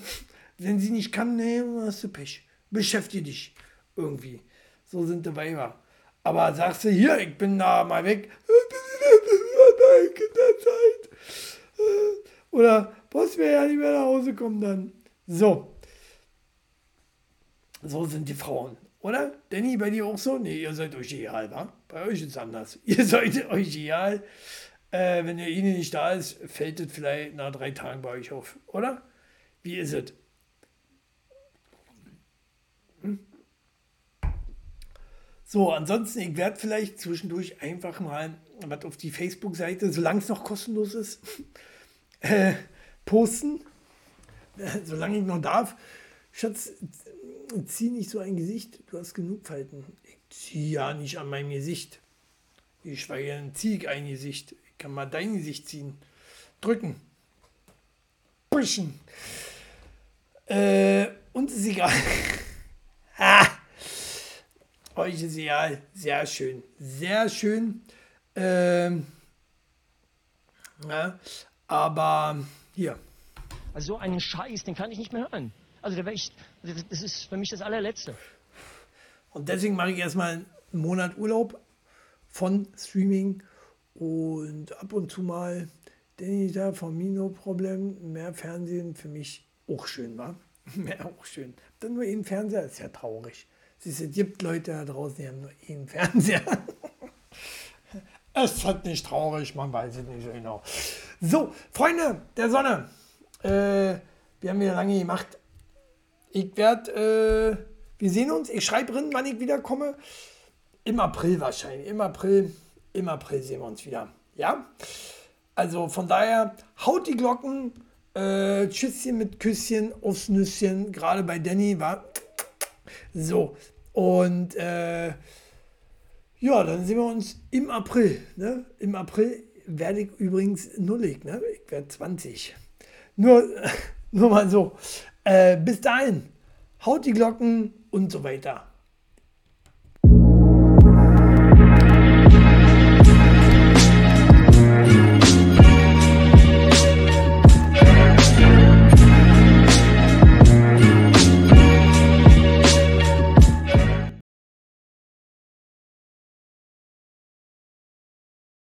Wenn sie nicht kann, nee, hast du Pech. Beschäftige dich irgendwie. So sind die Weiber. Aber sagst du, hier, ich bin da mal weg. Oder Boss wäre ja nicht mehr nach Hause kommen dann. So. So sind die Frauen. Oder? Danny, bei dir auch so? Nee, ihr seid euch egal, wa? Bei euch ist es anders. Ihr seid euch egal. Äh, wenn der Ihnen nicht da ist, fällt es vielleicht nach drei Tagen bei euch auf. Oder? Wie ist es? Hm? So, ansonsten, ich werde vielleicht zwischendurch einfach mal was auf die Facebook-Seite, solange es noch kostenlos ist, äh, posten. Äh, solange ich noch darf. Schatz, zieh nicht so ein Gesicht. Du hast genug Falten. Ich ziehe ja nicht an meinem Gesicht. Ich schweige, ziehe ich ein Gesicht. Kann mal dein Gesicht ziehen. Drücken. Pushen. Äh, uns ist egal. ah. Euch ist egal. Sehr schön. Sehr schön. Ähm, ja, aber hier.
Also so einen Scheiß, den kann ich nicht mehr hören. Also da ich, das ist für mich das allerletzte.
Und deswegen mache ich erstmal einen Monat Urlaub von Streaming und ab und zu mal, denke ich da vom Mino-Problem, mehr Fernsehen für mich auch schön war. mehr auch schön. Dann nur einen Fernseher ist ja traurig. Es gibt Leute da draußen, die haben nur einen Fernseher. es ist halt nicht traurig, man weiß es nicht genau. So, Freunde der Sonne, äh, wir haben wieder lange gemacht. Ich werde, äh, wir sehen uns. Ich schreibe drin, wann ich wiederkomme. Im April wahrscheinlich. Im April, im April sehen wir uns wieder. Ja? Also von daher, haut die Glocken. Äh, Tschüsschen mit Küsschen aufs Nüsschen. Gerade bei Danny war. So. Und äh, ja, dann sehen wir uns im April. Ne? Im April werde ich übrigens nullig. Ne? Ich werde 20. Nur, nur mal so. Äh, bis dahin, haut die Glocken und so weiter.